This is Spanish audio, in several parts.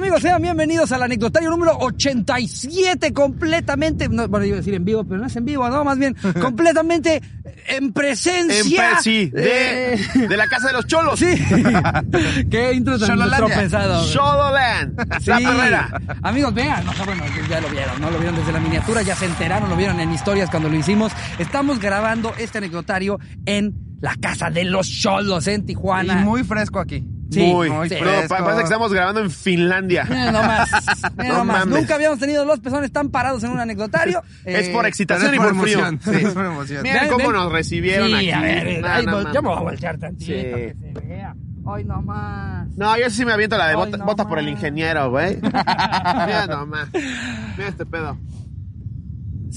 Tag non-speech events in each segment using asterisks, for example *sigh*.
amigos? Sean bienvenidos al anecdotario número 87, completamente, no, bueno, iba a decir en vivo, pero no es en vivo, no, más bien, *laughs* completamente en presencia. En pre- sí, de, eh, de la casa de los cholos. Sí. *laughs* Qué intro tan tropezado. Xololand. La Sí. perrera. Amigos, vean, no, bueno, ya lo vieron, no lo vieron desde la miniatura, ya se enteraron, lo vieron en historias cuando lo hicimos. Estamos grabando este anecdotario en la casa de los cholos en Y Tijuana. muy fresco aquí. Sí, Muy. muy No, fresco. pa- parece que estamos grabando en Finlandia. Mira nomás, No nomás. Nunca habíamos tenido los pezones tan parados en un anecdotario. *laughs* Es Eh, por Pero excitación es y por frío. Sí, es por emoción. Miren Ven, cómo ven. nos recibieron sí, aquí. a ver, No, no yo me voy a voltear tantito Sí. que se vea. Ay, nomás. No, yo sí me aviento la de Ay, bota, no bota por el ingeniero, güey. *laughs* Mira nomás. Mira este pedo.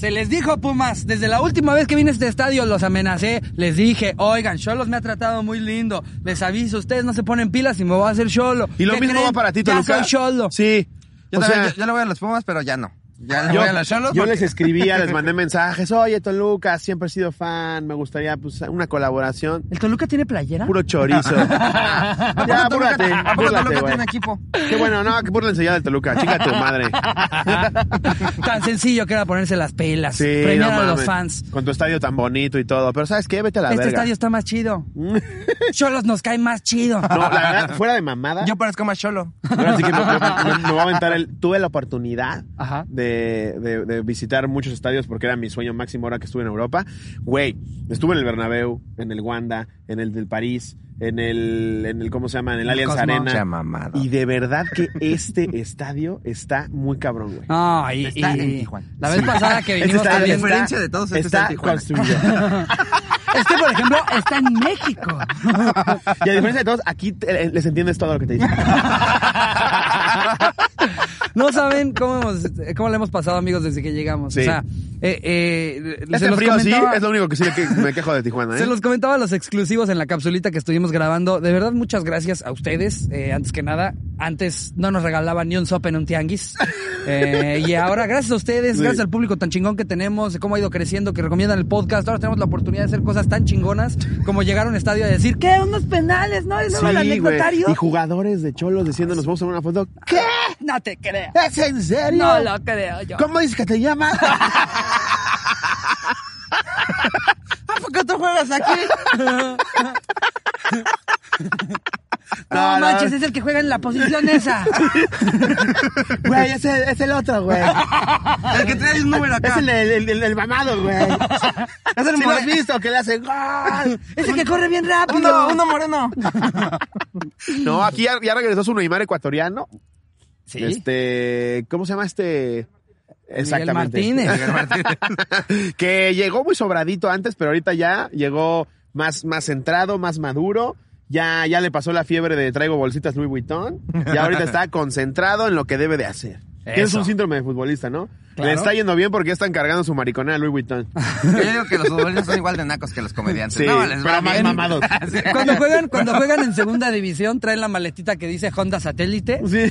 Se les dijo, Pumas, desde la última vez que vine a este estadio los amenacé, les dije, oigan, Cholos me ha tratado muy lindo, les aviso, ustedes no se ponen pilas y me voy a hacer Cholo. Y lo ¿Qué mismo creen? va para ti, Ya Toluca. soy Cholo. Sí. Yo, o también- sea, yo, yo le voy a los Pumas, pero ya no. Ya yo, voy a los Cholos. yo porque- les escribía, les mandé mensajes. Oye, Toluca, siempre he sido fan. Me gustaría pues, una colaboración. ¿El Toluca tiene playera? Puro chorizo. *laughs* ¿A poco ya, búrlate, ¿A poco Toluca güey. tiene equipo? Qué bueno, no, que búrlense ya del Toluca. Chica tu madre. *laughs* Tan sencillo que era ponerse las pelas, Sí, premiar no a los fans. Con tu estadio tan bonito y todo. Pero ¿sabes qué? Vete a la este verga. estadio está más chido. *laughs* Cholos nos cae más chido. No, la verdad, fuera de mamada. Yo parezco más cholo. Ahora sí que me, me- me voy a aventar el. Tuve la oportunidad Ajá. de, de- de visitar muchos estadios porque era mi sueño máximo ahora que estuve en Europa. Güey, estuve en el Bernabéu, en el Wanda, en el del París, en el, en el ¿cómo se llama? En el Allianz Cosmo. Arena. Y de verdad que este *laughs* estadio está muy cabrón, güey. No, y, Está y- en Tijuana. La vez pasada que Este vinimos también. La diferencia de todos es que está está en Tijuana. construido. *laughs* Este, por ejemplo, está en México. *laughs* y a diferencia de todos, aquí te- les entiendes todo lo que te dicen. No saben cómo, hemos, cómo le hemos pasado, amigos, desde que llegamos. Sí. O sea, eh, eh, se Este los frío sí, es lo único que sí que- me quejo de Tijuana, *laughs* ¿eh? Se los comentaba a los exclusivos en la capsulita que estuvimos grabando. De verdad, muchas gracias a ustedes. Eh, antes que nada, antes no nos regalaban ni un sope en un tianguis. *laughs* Eh, y ahora, gracias a ustedes, Sí. gracias al público tan chingón que tenemos, de cómo ha ido creciendo, que recomiendan el podcast. Ahora tenemos la oportunidad de hacer cosas tan chingonas como llegar a un estadio y decir, ¿qué? ¿Unos penales? ¿No? ¿Y luego el Sí, güey. anecdotario? Y jugadores de cholos diciendo, nos vamos a una foto. ¿Qué? No te creo. ¿Es en serio? No lo creo yo. ¿Cómo dices que te llamas? *laughs* *laughs* ¿A poco tú juegas aquí? No, No, no. manches, es el que juega en la posición esa. *laughs* Güey, es el, es el otro, güey. El que trae un número acá. Es el, el, el, el mamado, güey. Es el ¿Sí lo has visto? Que le hace gol. Ese que corre bien rápido. Uno, uno moreno. *laughs* No, aquí ya, ya regresó su Neymar ecuatoriano. Sí. Este, ¿cómo se llama este? Exactamente. Martínez. *laughs* que llegó muy sobradito antes, pero ahorita ya llegó más, más centrado, más maduro. Ya, ya le pasó la fiebre de traigo bolsitas Louis Vuitton. Y ahorita está concentrado en lo que debe de hacer. Tienes un síndrome de futbolista, ¿no? Claro. Le está yendo bien porque ya están cargando su mariconera Louis Vuitton. *laughs* Yo digo que los futbolistas son igual de nacos que los comediantes. Sí, no, les pero más bien. mamados. *laughs* Sí. Cuando juegan, cuando juegan en segunda división, traen la maletita que dice Honda Satélite. Sí.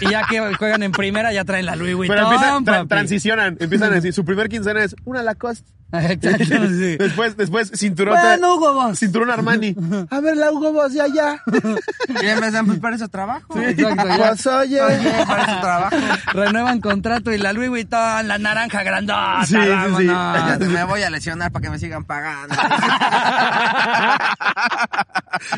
Y ya que juegan en primera, ya traen la Louis Vuitton. Pero empiezan, tra- transicionan, empiezan a decir, su primer quincena es una Lacoste. Exacto, *laughs* sí. Después, después, cinturón. Bueno, Hugo Boss. Cinturón Armani. *laughs* A ver, la Hugo Boss de allá. Y empiezan, pues para eso trabajo. Exacto, ya. Pues oye. Oye, para eso trabajo. Renuevan contrato y la Louis Vuitton, la naranja grandota. Sí, sí, sí. Ya me voy a lesionar para que me sigan pagando. *laughs*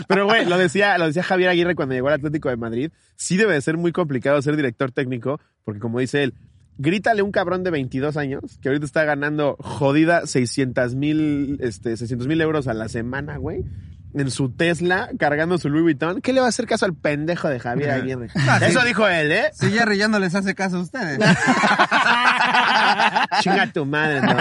Pero, güey, lo decía, lo decía Javier Aguirre cuando llegó al Atlético de Madrid. Sí debe de ser muy complicado ser director técnico, porque como dice él, grítale un cabrón de 22 años, que ahorita está ganando jodida 600 mil, este, 600 mil euros a la semana, güey. En su Tesla, cargando su Louis Vuitton. ¿Qué le va a hacer caso al pendejo de Javier Aguirre? Eso dijo él, ¿eh? Si Jerry ya no les hace caso a ustedes. *laughs* Chinga tu madre, no.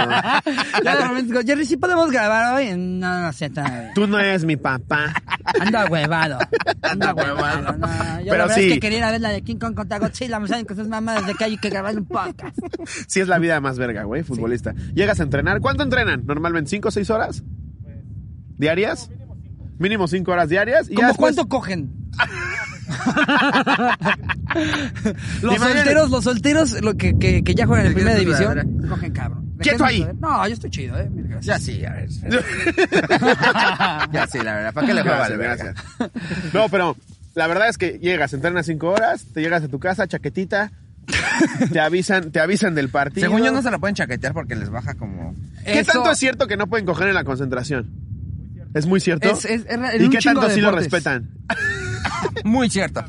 Ya de repente digo, Jerry, ¿sí podemos grabar hoy? No, no sé, todavía. Tú no eres mi papá. Anda huevado. Anda huevado. No, yo Pero la verdad sí. es que quería ir a ver la de King Kong contra Godzilla. Me saben que esas mamadas de que hay que grabar un podcast. Sí es la vida más verga, güey, futbolista. Llegas a entrenar. ¿Cuánto entrenan? Normalmente, ¿cinco o seis horas? ¿Diarias? Mínimo cinco horas diarias. Y ya ¿Cómo después- cuánto cogen? *laughs* los Imagínate. solteros, los solteros lo que, que, que ya juegan en ¿De qué primera división, cogen cabrón. ¿De Quieto ahí. sudadera? No, yo estoy chido, eh. Mil gracias. Ya sí, a ver. *laughs* Ya sí, la verdad. ¿Para qué le juega al Gracias, gracias. No, pero La verdad es que llegas, entrenas cinco horas, te llegas a tu casa, chaquetita, te avisan, te avisan del partido. Según yo no se la pueden chaquetear porque les baja como... ¿Qué Eso- tanto es cierto que no pueden coger en la concentración? ¿Es muy cierto? Es- es- es- en ¿Y qué tanto sí lo respetan? *laughs* Muy cierto.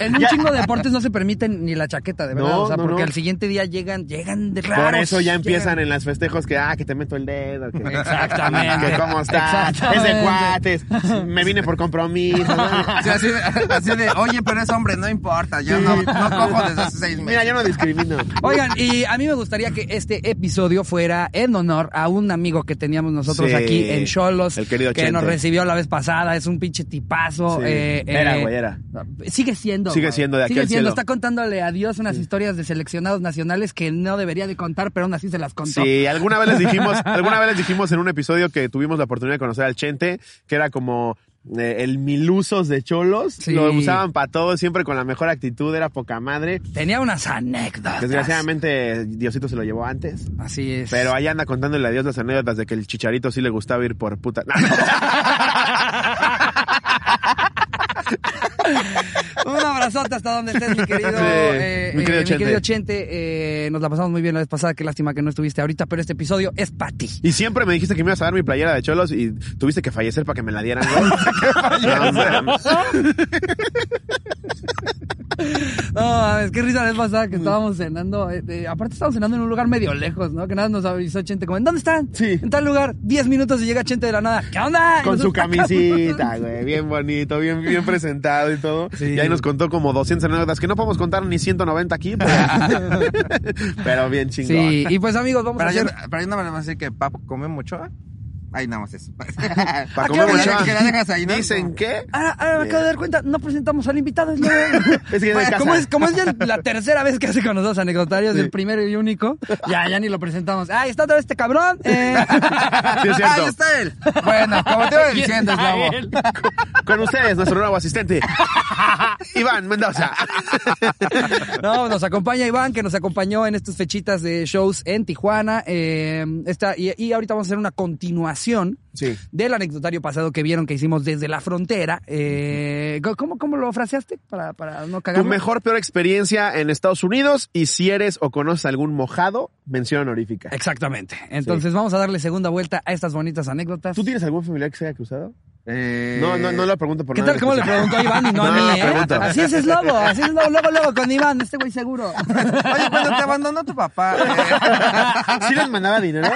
En un Ya. chingo de deportes no se permiten ni la chaqueta, de verdad. No, o sea, no, porque no. al siguiente día llegan, llegan de raros. Por eso ya empiezan llegan- en las festejos que, ah, que te meto el dedo. Que, Exactamente. Que cómo estás. Es de cuates. Me vine por compromiso. ¿no? Sí, así, de, así de, oye, pero es hombre, no importa, yo no, no cojo desde hace seis meses. Mira, yo no discrimino. Oigan, y a mí me gustaría que este episodio fuera en honor a un amigo que teníamos nosotros Sí. aquí en Cholos. El querido Que Chente. nos recibió la vez pasada. Es un pinche tipazo. Sí. eh, Era, eh, güey, era. Sigue siendo. Sigue güey. siendo de aquí Sigue siendo. cielo. Está contándole a Dios unas historias de seleccionados nacionales que no debería de contar, pero aún así se las contó. Sí, alguna vez les *laughs* dijimos, alguna vez les dijimos en un episodio que tuvimos la oportunidad de conocer al Chente, que era como eh, el milusos de cholos. Sí. Lo usaban para todo, siempre con la mejor actitud, era poca madre. Tenía unas anécdotas. Desgraciadamente, Diosito se lo llevó antes. Así es. Pero ahí anda contándole a Dios las anécdotas de que el chicharito sí le gustaba ir por puta. *laughs* *laughs* *laughs* Un abrazote hasta donde estés, mi querido, Sí, eh, mi eh, querido mi Chente. querido Chente. Eh, nos la pasamos muy bien la vez pasada. Qué lástima que no estuviste ahorita, pero este episodio es para ti. Y siempre me dijiste que me ibas a dar mi playera de cholos y tuviste que fallecer para que me la dieran. No. *laughs* *laughs* *laughs* No, mames, qué risa la vez pasada que estábamos cenando. eh, eh, aparte, estábamos cenando en un lugar medio lejos, ¿no? Que nada nos avisó Chente como, ¿en dónde están? Sí. En tal lugar. Diez minutos y llega Chente de la nada. ¿Qué onda? Y Con su nosotros, camisita, *laughs* güey, bien bonito, bien, bien presentado y todo. Sí. Y ahí nos contó como 200 anécdotas que no podemos contar ni 190 aquí, pero, *laughs* pero bien chingón. Sí, y pues amigos, vamos Pero a yo, hacer... pero yo más le voy a decir que Papo come mucho. ¿eh? Ahí nada más eso. *laughs* Para ¿A qué comer ahí, ¿no? Dicen que... Ahora, ahora me acabo de dar cuenta, no presentamos al invitado. Es, lo- *laughs* Es que casa. como, es, como es ya la tercera vez que hace con nosotros anecdotarios, el primero y único, ya, ya ni lo presentamos. ¡Ay, está otra vez este cabrón! Eh, Sí, es cierto. Ahí está él. Bueno, como te iba *laughs* diciendo, Slavo. Con ustedes, nuestro nuevo asistente, Iván Mendoza. No, nos acompaña Iván, que nos acompañó en estas fechitas de shows en Tijuana. Eh, esta, y, y ahorita vamos a hacer una continuación Sí. del anecdotario pasado que vieron que hicimos desde la frontera. Eh, ¿cómo, ¿Cómo lo fraseaste? Para, para no Tu cagar. mejor, peor experiencia en Estados Unidos y si eres o conoces algún mojado, mención honorífica. Exactamente. Entonces vamos a darle segunda vuelta a estas bonitas anécdotas. ¿Tú tienes algún familiar que se haya cruzado? Eh, No, no, no lo pregunto por ¿Qué nada. tal? ¿Cómo le preguntó a Iván y no, *laughs* a No, mí, eh? Así es, es lobo. Así es lobo. Luego, luego con Iván. Este güey seguro. *laughs* Oye, cuando te abandonó tu papá. eh, *laughs* ¿Sí les mandaba dinero?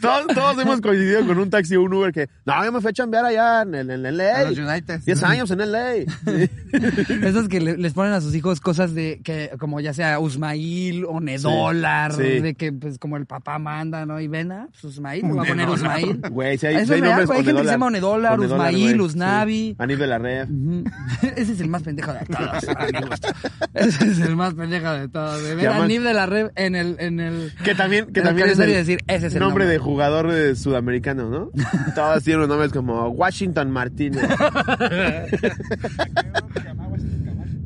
Todos, todos hemos coincidido con un taxi o un Uber que, no, yo me fui a chambear allá en, en, en LA. los United. 10 años en LA. *laughs* Esos que le- les ponen a sus hijos cosas de que, como ya sea Usmail o Nedólar, Sí, sí. de que pues como el papá manda, ¿no? Y ven, ah, pues Usmail, le voy a poner Usmail. *laughs* Güey, si hay, Eso si hay real, nombres. Hay gente que se llama Onedólar. Usmail. Usnavi. Sí. Anif de la Red. *laughs* Ese es el más pendejo de todos. Ese es el más pendejo de todos. De ver Llaman- a Nib de la Red en el, en el, Que también, que en el también es el decir, ese es el nombre, nombre. De jugador eh, sudamericano, ¿no? Todos tienen unos nombres como Washington Martínez. *laughs*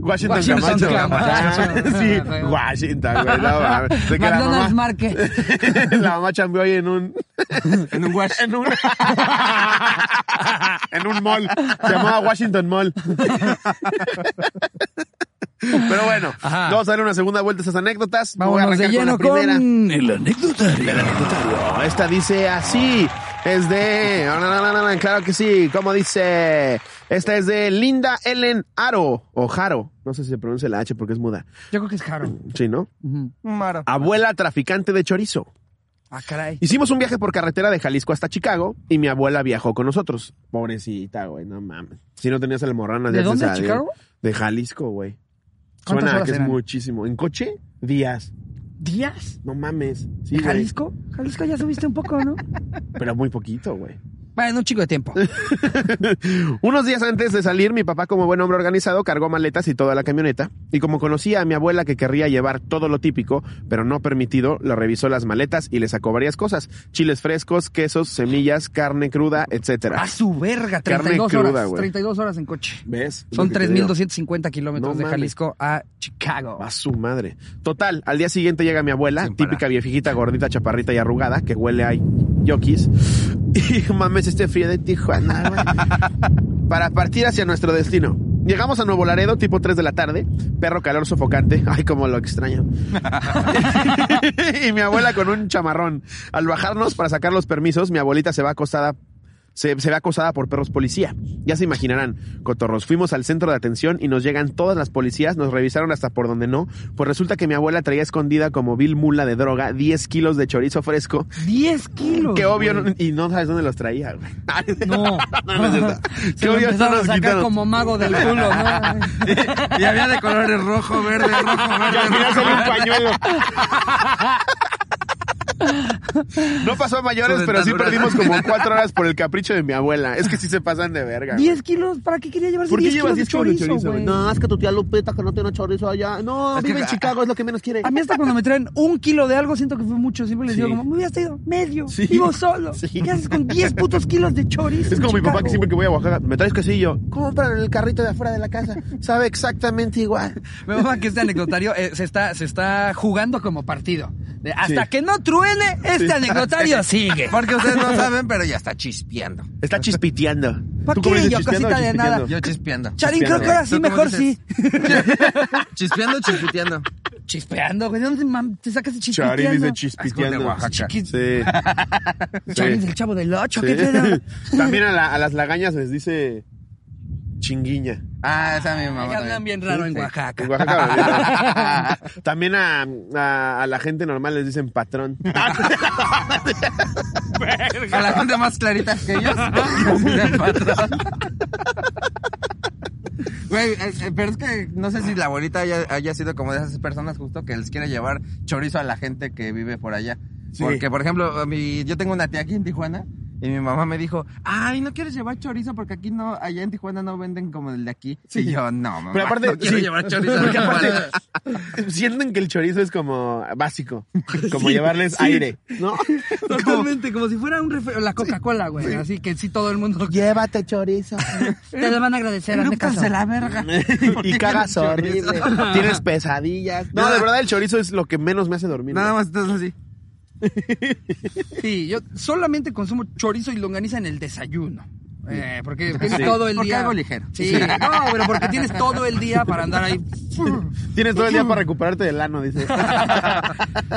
Washington, Washington Camacho. Camacho. Ah, sí, Washington, güey. No, mames. De que la McDonald's mamá, Market. *laughs* la mamá chambeó ahí en un... *laughs* En un wash. En un... en un mall. Se llamaba Washington Mall. Pero bueno, Ajá. vamos a darle una segunda vuelta a esas anécdotas. Voy a Vámonos de arrancar lleno con la primera. con el anecdotario. El anecdotario. Esta dice así. Es de. Claro que sí. ¿Cómo dice? Esta es de Linda Ellen Aro. O Jaro. No sé si se pronuncia la H porque es muda. Yo creo que es Jaro. Sí, ¿no? Maro. Abuela traficante de chorizo. Ah, caray. Hicimos un viaje por carretera de Jalisco hasta Chicago y mi abuela viajó con nosotros. Pobrecita, güey, no mames. Si no tenías almorranas. ¿De ya te dónde. Chicago? De Jalisco, güey. ¿Cuántas Suena horas que es muchísimo. ¿En coche? Días. ¿Días? No mames. Sí, ¿De güey. Jalisco? Jalisco ya subiste un poco, ¿no? *laughs* Pero muy poquito, güey. Bueno, un chico de tiempo. *laughs* Unos días antes de salir, mi papá, como buen hombre organizado, cargó maletas y toda la camioneta. Y como conocía a mi abuela que querría llevar todo lo típico, pero no permitido, le revisó las maletas y le sacó varias cosas: chiles frescos, quesos, semillas, carne cruda, etcétera. A su verga, Carne 32 cruda, horas. güey. 32 horas en coche. ¿Ves? Es Son lo que te digo. 3.250 kilómetros No de. Jalisco a Chicago. A su madre. Total, al día siguiente llega mi abuela, típica viejita, gordita, chaparrita y arrugada, que huele a yokis. *laughs* Y mames, este frío de Tijuana, güey. *laughs* para partir hacia nuestro destino. Llegamos a Nuevo Laredo, tipo 3 de la tarde. Perro calor sofocante. *laughs* Ay, cómo lo extraño. y mi abuela con un chamarrón. Al bajarnos para sacar los permisos, mi abuelita se va acostada se, se ve acosada por perros policía. Ya se imaginarán, cotorros, fuimos al centro de atención y nos llegan todas las policías, nos revisaron hasta por donde no, pues resulta que mi abuela traía escondida como vil mula de droga 10 kilos de chorizo fresco, 10 kilos. que obvio, no- y no sabes dónde los traía, güey. *laughs* No. No, no es cierto. Se *laughs* Que lo obvio a sacar quitaron. como mago del culo, ¿no? *laughs* Y había de colores rojo, verde, rojo, Y verde, al final salió un pañuelo. No pasó a mayores, Su pero sí perdimos como cuatro horas por el capricho de mi abuela. Es que sí se pasan de verga. güey. 10 kilos, ¿para qué quería llevarse ¿Por qué 10 llevas kilos de 10 kilos de chorizo, chorizo, güey? güey? No, es que tu tía Lupita que no tiene chorizo allá. No, Es vive que- en Chicago, es lo que menos quiere. A mí hasta cuando me traen un kilo de algo siento que fue mucho. Siempre les digo Sí. como, me hubieras traído medio. Sí. Vivo solo. Sí. ¿Qué haces con 10 putos kilos de chorizo? Es como en mi papá Chicago? que siempre que voy a Oaxaca, me traes quesillo. Compran el carrito de afuera de la casa. Sabe exactamente igual. Me mama que este anecdotario eh, se, está, se está jugando como partido. De, hasta Sí. que no este Sí. anecdotario *laughs* sigue. Porque ustedes no saben, pero ya está chispeando. Está chispiteando. ¿Por ¿Tú cómo qué? Yo, cosita o de nada. chispiteando? Yo chispeando. Charín, creo que ahora sí, ¿Tú cómo mejor sí. Chispeando, chispiteando. Chispeando, güey. ¿De dónde te sacas de Charín chispeando? dice chispiteando. de Oaxaca. Chiqui- Sí. Charín Sí. del chavo del 8, ¿qué pedo? También a, la- a las lagañas les dice chinguiña. Ah, esa mi mamá. También. bien raro en. Oaxaca. En Oaxaca. *laughs* *laughs* También a, a- a la gente normal les dicen patrón. *laughs* A la gente más clarita que ellos. les dicen patrón. Güey, eh, eh, pero es que no sé si la abuelita haya, haya sido como de esas personas justo que les quiere llevar chorizo a la gente que vive por allá. Sí. Porque, por ejemplo, mi, yo tengo una tía aquí en Tijuana y mi mamá me dijo, ay, ¿no quieres llevar chorizo? Porque aquí no, allá en Tijuana no venden como el de aquí. Y yo, no, mamá, Pero aparte, no quiero sí. llevar *laughs* chorizo Porque aparte, sienten que el chorizo es como básico. Como llevarles aire. ¿no? *laughs* Totalmente, como si fuera un la Coca-Cola, güey. Así que sí todo el mundo Llévate chorizo. *laughs* te lo van a agradecer, hazme caso. de la verga. y cagas horrible. Tienes pesadillas. No, de verdad el chorizo es lo que menos me hace dormir. Nada güey. más estás así. Sí, yo solamente consumo chorizo y longaniza en el desayuno. Eh, porque tienes Sí. todo el Porque día. algo ligero. Sí, no, pero porque tienes todo el día para andar ahí. Tienes todo el día para recuperarte del ano, dice. *laughs*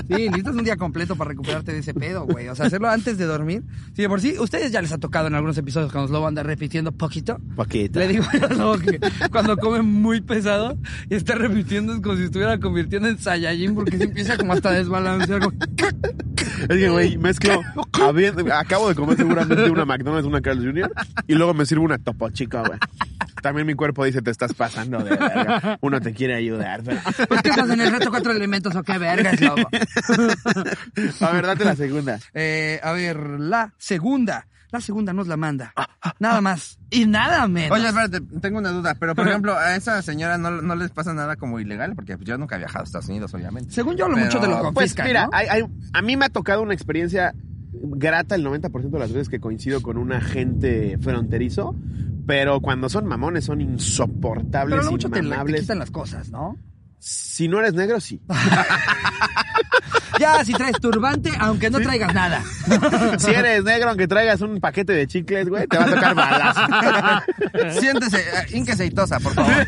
Sí, necesitas un día completo para recuperarte de ese pedo, güey. O sea, hacerlo antes de dormir. Sí, de por sí, ustedes ya les ha tocado en algunos episodios cuando Slobo anda repitiendo poquito. Poquito. Le digo a que cuando come muy pesado y está repitiendo es como si estuviera convirtiendo en Saiyajin porque se empieza como hasta a desbalancear. como- Es que, güey, mezclo. *laughs* acabo de comer seguramente una McDonald's, una Carl's Jr. Y luego me sirvo una Topo Chico, güey. También mi cuerpo dice, te estás pasando de verga. Uno te quiere ayudar, pero... Pues, ¿qué pasa en el reto cuatro elementos o qué verga, Slobo? A ver, date la segunda. Eh, a ver, la segunda. La segunda nos la manda. Nada más. Y nada menos. Oye, espérate, tengo una duda. Pero, por ejemplo, a esa señora no, no les pasa nada como ilegal, porque pues, yo nunca he viajado a Estados Unidos, obviamente. Según yo, lo Pero, mucho te lo Pues confiscan, mira, ¿no? hay- hay- a mí me ha tocado una experiencia grata el 90% de las veces que coincido con un agente fronterizo, pero cuando son mamones son insoportables, Pero lo mucho te, te inmamables. quitan las cosas, ¿no? Si no eres negro, sí. *laughs* Ya, si traes turbante, aunque no traigas nada. *laughs* Si eres negro, aunque traigas un paquete de chicles, güey, te va a tocar balazo. *laughs* Siéntese, eh, inque aceitosa, por favor. *laughs*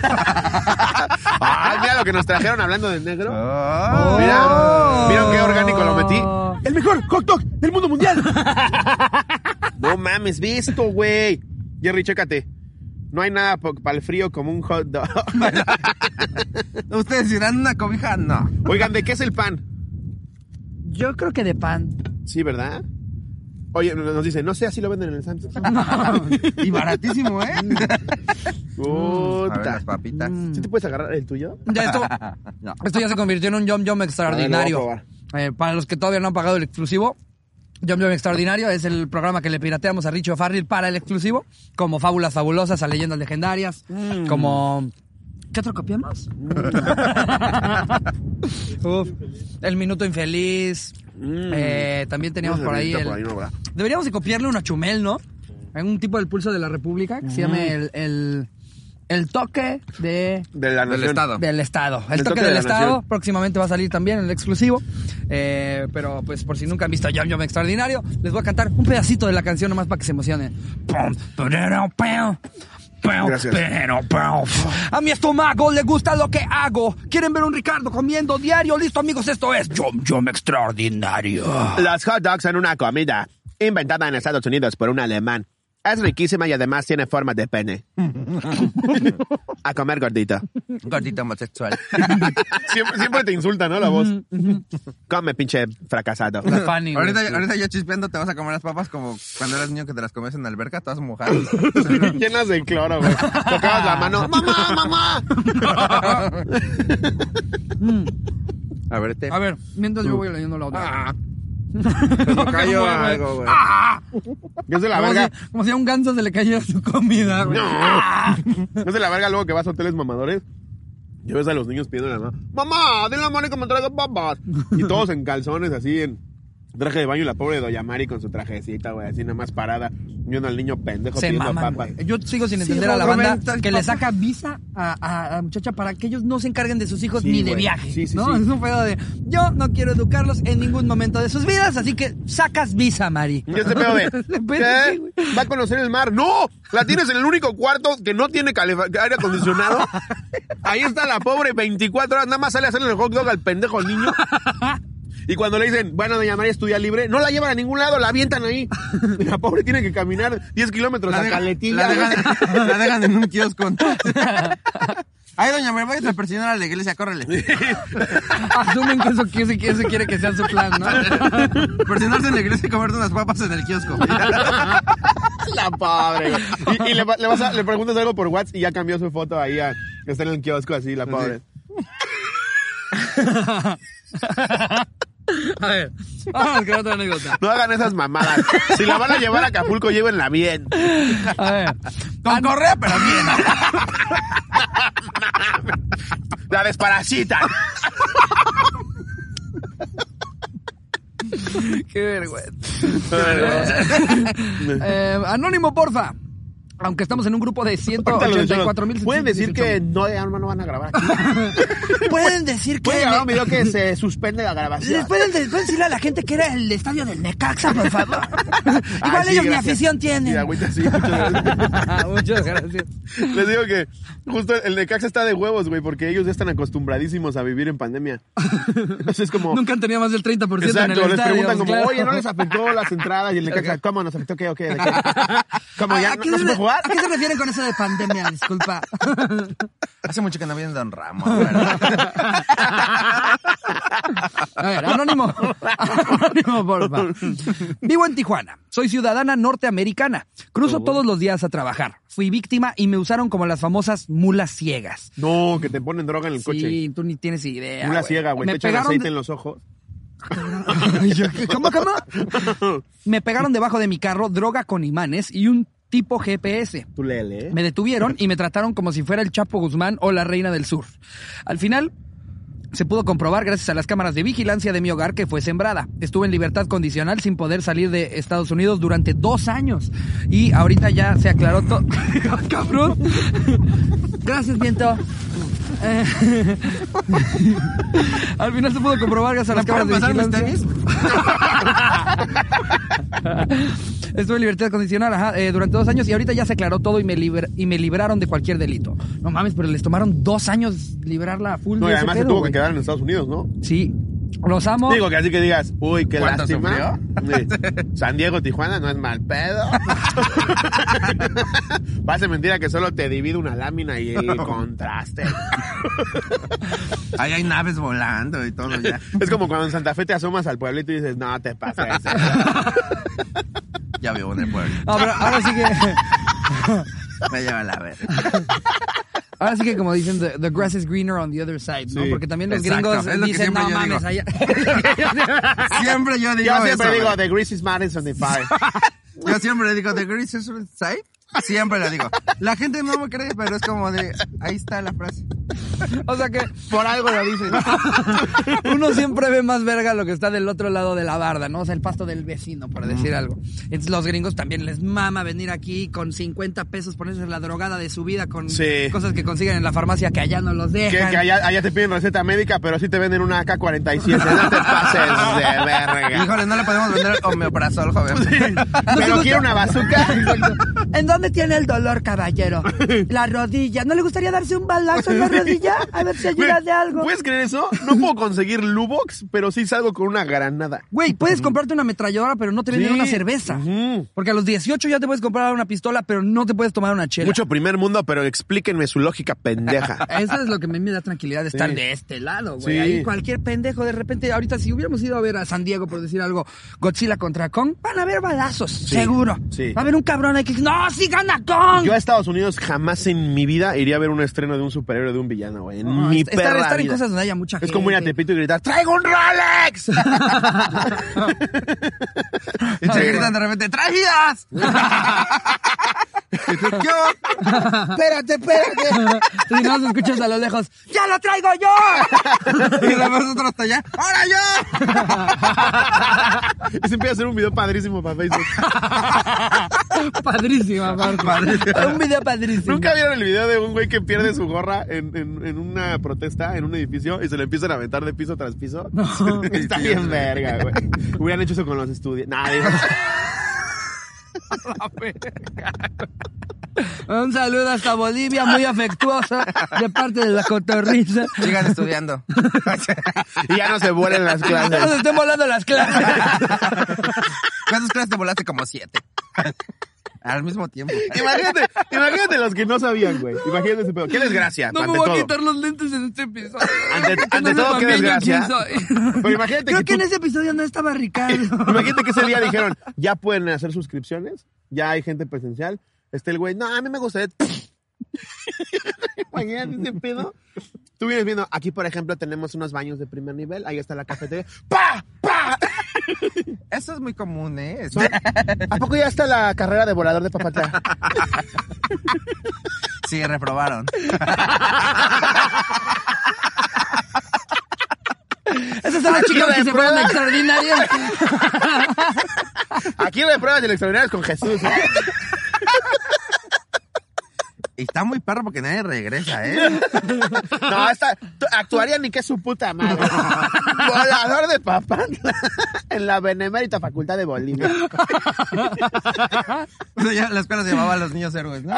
Ah, mira lo que nos trajeron hablando de negro. Oh. Mira, ¿vieron qué orgánico lo metí? El mejor hot dog del mundo mundial. No mames, visto, güey. Jerry, chécate. No hay nada para el frío como un hot dog. ¿Ustedes dirán una cobija? No. Oigan, ¿de qué es el pan? Yo creo que de pan. Sí, ¿verdad? Oye, nos dice, no sé, así lo venden en el Sam's. *laughs* Y baratísimo, ¿eh? *laughs* Mm. A ver, Puta. las papitas. Mm. ¿Sí te puedes agarrar el tuyo? Ya esto, *laughs* No. esto ya se convirtió en un Yom Yom extraordinario. Ver, lo Eh, para los que todavía no han pagado el exclusivo, Yom Yom Extraordinario es el programa que le pirateamos a Richo Farrell para el exclusivo, como Fábulas Fabulosas a Leyendas Legendarias, Mm. como... ¿Qué otro copiamos? *laughs* Uf, el Minuto Infeliz. Mm. Eh, también teníamos por ahí el... por ahí, no, ¿verdad? Deberíamos de copiarle una Chumel, ¿no? Hay un tipo del pulso de la República que se llama el, el, el toque de De la Del. Estado. del Estado. El, El toque, toque del de Estado nación. próximamente va a salir también en el exclusivo. Eh, pero pues por si nunca han visto Yum Yum Extraordinario, les voy a cantar un pedacito de la canción nomás para que se emocionen. Gracias. Pero, pero, a mi estómago le gusta lo que hago. ¿Quieren ver un Ricardo comiendo diario? Listo, amigos, esto es Yum Yum Extraordinario. Los hot dogs son una comida inventada en Estados Unidos por un alemán. Es riquísima y además tiene forma de pene. *laughs* A comer gordito. Gordito homosexual. *laughs* Siempre, siempre te insulta, ¿no? La voz. Come, pinche fracasado. La Fanny, güey. ahorita, ahorita yo chispeando te vas a comer las papas como cuando eras niño que te las comes en la alberca, todas mojadas. *laughs* Llenas de cloro, güey. Tocabas la mano. ¡Mamá, mamá! A ver, te... A ver, mientras yo voy leyendo la otra. Ah, Se me cayó algo, güey. de la como, verga. si, como si a un ganso se le cayera su comida, güey. No. De la verga luego que vas a hoteles mamadores. Y ves a los niños pidiendo la mamá. Mamá, dile a Mari que me traiga papas. Y todos en calzones, así en traje de baño. Y la pobre Doña Mari con su trajecita, güey, así nada más parada. Viendo al niño pendejo Se pidiendo maman, papas. güey. Yo sigo sin Sí, entender a la banda que le saca visa a, a, a la muchacha para que ellos no se encarguen de sus hijos Sí, ni de güey. viaje. Sí, sí, ¿no? sí. Es un pedo de yo no quiero educarlos en ningún momento de sus vidas, así que sacas visa, Mari. Y este pedo de, *laughs* sí, ¿qué? ¿Va a conocer el mar? ¡No! La tienes en el único cuarto que no tiene calefa- aire acondicionado. *laughs* Ahí está la pobre 24 horas, nada más sale a hacerle el hot dog al pendejo al niño. *laughs* Y cuando le dicen, bueno, doña María estudia libre, no la llevan a ningún lado, la avientan ahí. Y *laughs* la pobre tiene que caminar 10 kilómetros La a Caletilla. la, dejan, la dejan en un kiosco. *laughs* Ay, doña María, vaya a presionar a la iglesia, córrele. *laughs* Asumen que eso, que eso- que eso quiere que sea su plan, ¿no? Presionarse en la iglesia y comerte unas papas en el kiosco. La pobre. güey. Y, y le, va- le vas a- le preguntas algo por WhatsApp y ya cambió su foto ahí. a- está en el kiosco así, la pobre. *laughs* A ver, vamos con otra anécdota. No hagan esas mamadas. Si la van a llevar a Acapulco, llévenla bien. A ver, Con correa, pero bien. *laughs* La desparasita. qué vergüenza. Eh, anónimo, porfa. Aunque estamos en un grupo de Ahorita los 184 mil. Pueden decir que no, ya no van a grabar aquí. *laughs* Pueden decir que. Pueden grabar un video que se suspende la ¿Les grabación. pueden, pueden decirle a la gente que era el estadio del Necaxa, por favor? *laughs* Igual Ah, sí, ellos gracias. afición Sí, tienen. agüita, sí, muchas gracias. *laughs* Muchas gracias. Les digo que justo el Necaxa está de huevos, güey, porque ellos ya están acostumbradísimos a vivir en pandemia. Entonces es como... Nunca han tenido más del 30% en el Exacto, les estadio. preguntan como, claro. oye, ¿no les afectó las entradas? Y el Necaxa, ¿cómo nos afectó? ¿Qué o qué? ¿De qué? ¿Cómo ya ¿A no, no se puede jugar? ¿A qué se refieren con eso de pandemia? Disculpa. *laughs* Hace mucho que no viene Don Ramón, ¿verdad? *laughs* A ver, anónimo. Anónimo, porfa. Vivo en Tijuana. Soy ciudadana norteamericana. Cruzo todos los días a trabajar. Fui víctima y me usaron como las famosas mulas ciegas. No, que te ponen droga en el coche. Sí, tú ni tienes idea. Güey. ciega, güey. Me Te echan pegaron aceite de- en los ojos. *laughs* ¿Cómo, cómo? Me pegaron debajo de mi carro droga con imanes y un tipo GPS. Tú léele, ¿eh? Me detuvieron *laughs* y me trataron como si fuera el Chapo Guzmán o la Reina del Sur. Al final, se pudo comprobar gracias a las cámaras de vigilancia de mi hogar que fue sembrada. Estuve en libertad condicional sin poder salir de Estados Unidos durante dos años. Y ahorita ya se aclaró todo. *laughs* ¡Cabrón! Gracias, viento. Eh, *laughs* Al final se pudo comprobar gracias a las ¿Me pueden cámaras de vigilancia. Estuve en libertad condicional ajá, eh, durante dos años y ahorita ya se aclaró todo y me, liber- y me libraron de cualquier delito. No mames, pero les tomaron dos años librarla full No, de y además se tuvo que quedar en Estados Unidos, ¿no? Sí, los amo. Digo que así que digas, uy, qué ¿Cuánto lástima. Sí. San Diego, Tijuana no es mal pedo. *laughs* Parece mentira que solo te divide una lámina y el *laughs* contraste. Ahí hay naves volando y todo ya. Es como cuando en Santa Fe te asomas al pueblito y dices, no te pases. *laughs* Ya vivo en el pueblo. No, pero ahora sí que, *laughs* Me lleva la verga. ahora sí que como dicen, the, the grass is greener on the other side, ¿no? Sí. Porque también los Exacto, gringos lo dicen, no mames, allá. *laughs* Siempre yo digo Yo siempre eso, digo, güey. the grease is on the fire. *laughs* Yo siempre le digo, ¿The Grease is side? Siempre le digo. La gente no me cree, pero es como de, ahí está la frase. o sea que Por algo lo dicen. *laughs* uno siempre ve más verga lo que está del otro lado de la barda, ¿no? O sea, el pasto del vecino, por decir algo. Entonces los gringos también les mama venir aquí con 50 pesos, ponerse la drogada de su vida con Sí. cosas que consiguen en la farmacia que allá no los dejan. que allá, allá te piden receta médica, pero sí te venden una AK-47. No te pases de verga. Híjole, no le podemos vender omeprazol, joven. Pero quiero una bazooka. *laughs* ¿En dónde tiene el dolor, caballero? *laughs* La rodilla. ¿No le gustaría darse un balazo en la *laughs* rodilla? A ver si ayuda de algo. ¿Puedes creer eso? No puedo conseguir Lubox, pero sí salgo con una granada. Güey, puedes comprarte una ametralladora, pero no te venden Sí. una cerveza. Porque a los 18 ya te puedes comprar una pistola, pero no te puedes tomar una chela. Mucho primer mundo, pero explíquenme su lógica pendeja. *laughs* Eso es lo que me, da tranquilidad de estar Sí. de este lado, güey. Sí. Ahí cualquier pendejo, de repente, ahorita si hubiéramos ido a ver a San Diego, por decir algo, Godzilla contra Kong, van a haber balazos, seguro. sí. Va a haber un cabrón ahí que dice, no, sí gana Kong. Yo a Estados Unidos jamás en mi vida iría a ver un estreno de un superhéroe de un villano, güey. En No, mi estar, perra estar en cosas donde haya mucha gente. Es como ir a Tepito y gritar, ¡traigo un Rolex! *laughs* *laughs* Y te gritan de repente, ¡traídas! *laughs* ¿qué? espérate, espérate. *laughs* Si no, se escuchas a lo lejos, ¡ya lo traigo yo! Y la ves otro hasta allá, ¡ahora yo! *laughs* y se empieza a hacer un video padrísimo para Facebook. *laughs* Padrísima, aparte. Un video padrísimo. ¿Nunca vieron el video de un güey que pierde su gorra en, en, en una protesta, en un edificio, y se le empiezan a aventar de piso tras piso? Está bien verga, güey. Hubieran hecho eso con los estudios. Nah, *laughs* Un saludo hasta Bolivia, muy afectuosa, de parte de la cotorriza. Sigan estudiando. *laughs* y ya no se vuelen las Nos clases. estén volando las clases. ¿Cuántas clases te volaste? Como siete. Al mismo tiempo. *laughs* Imagínate, imagínate los que no sabían, güey. Imagínate ese pedo. Qué desgracia, No me voy a todo. quitar los lentes en este episodio. Ante, Que ante no todo, qué desgracia. Pero imagínate Creo que, que en ese episodio no estaba Ricardo. *laughs* Imagínate que ese día dijeron, ya pueden hacer suscripciones, ya hay gente presencial. Este el güey, no, a mí me gustaría. *laughs* Imagínate ese pedo. Tú vienes viendo, aquí por ejemplo tenemos unos baños de primer nivel, ahí está la cafetería. ¡Pa! Eso es muy común, ¿eh? Son- *laughs* ¿A poco ya está la carrera de volador de papata? *laughs* Sí, reprobaron. Esos son los Aquí chicos que *laughs* de se fueron prueba. extraordinarios. Aquí de pruebas del extraordinario con Jesús. ¿eh? Y está muy perro porque nadie regresa, ¿eh? *laughs* No, esta, actuaría ni que su puta madre. *laughs* Volador de papantla *laughs* en la Benemérita Facultad de Bolivia. O sea, ya la escuela se llamaba Los Niños Héroes, ¿no?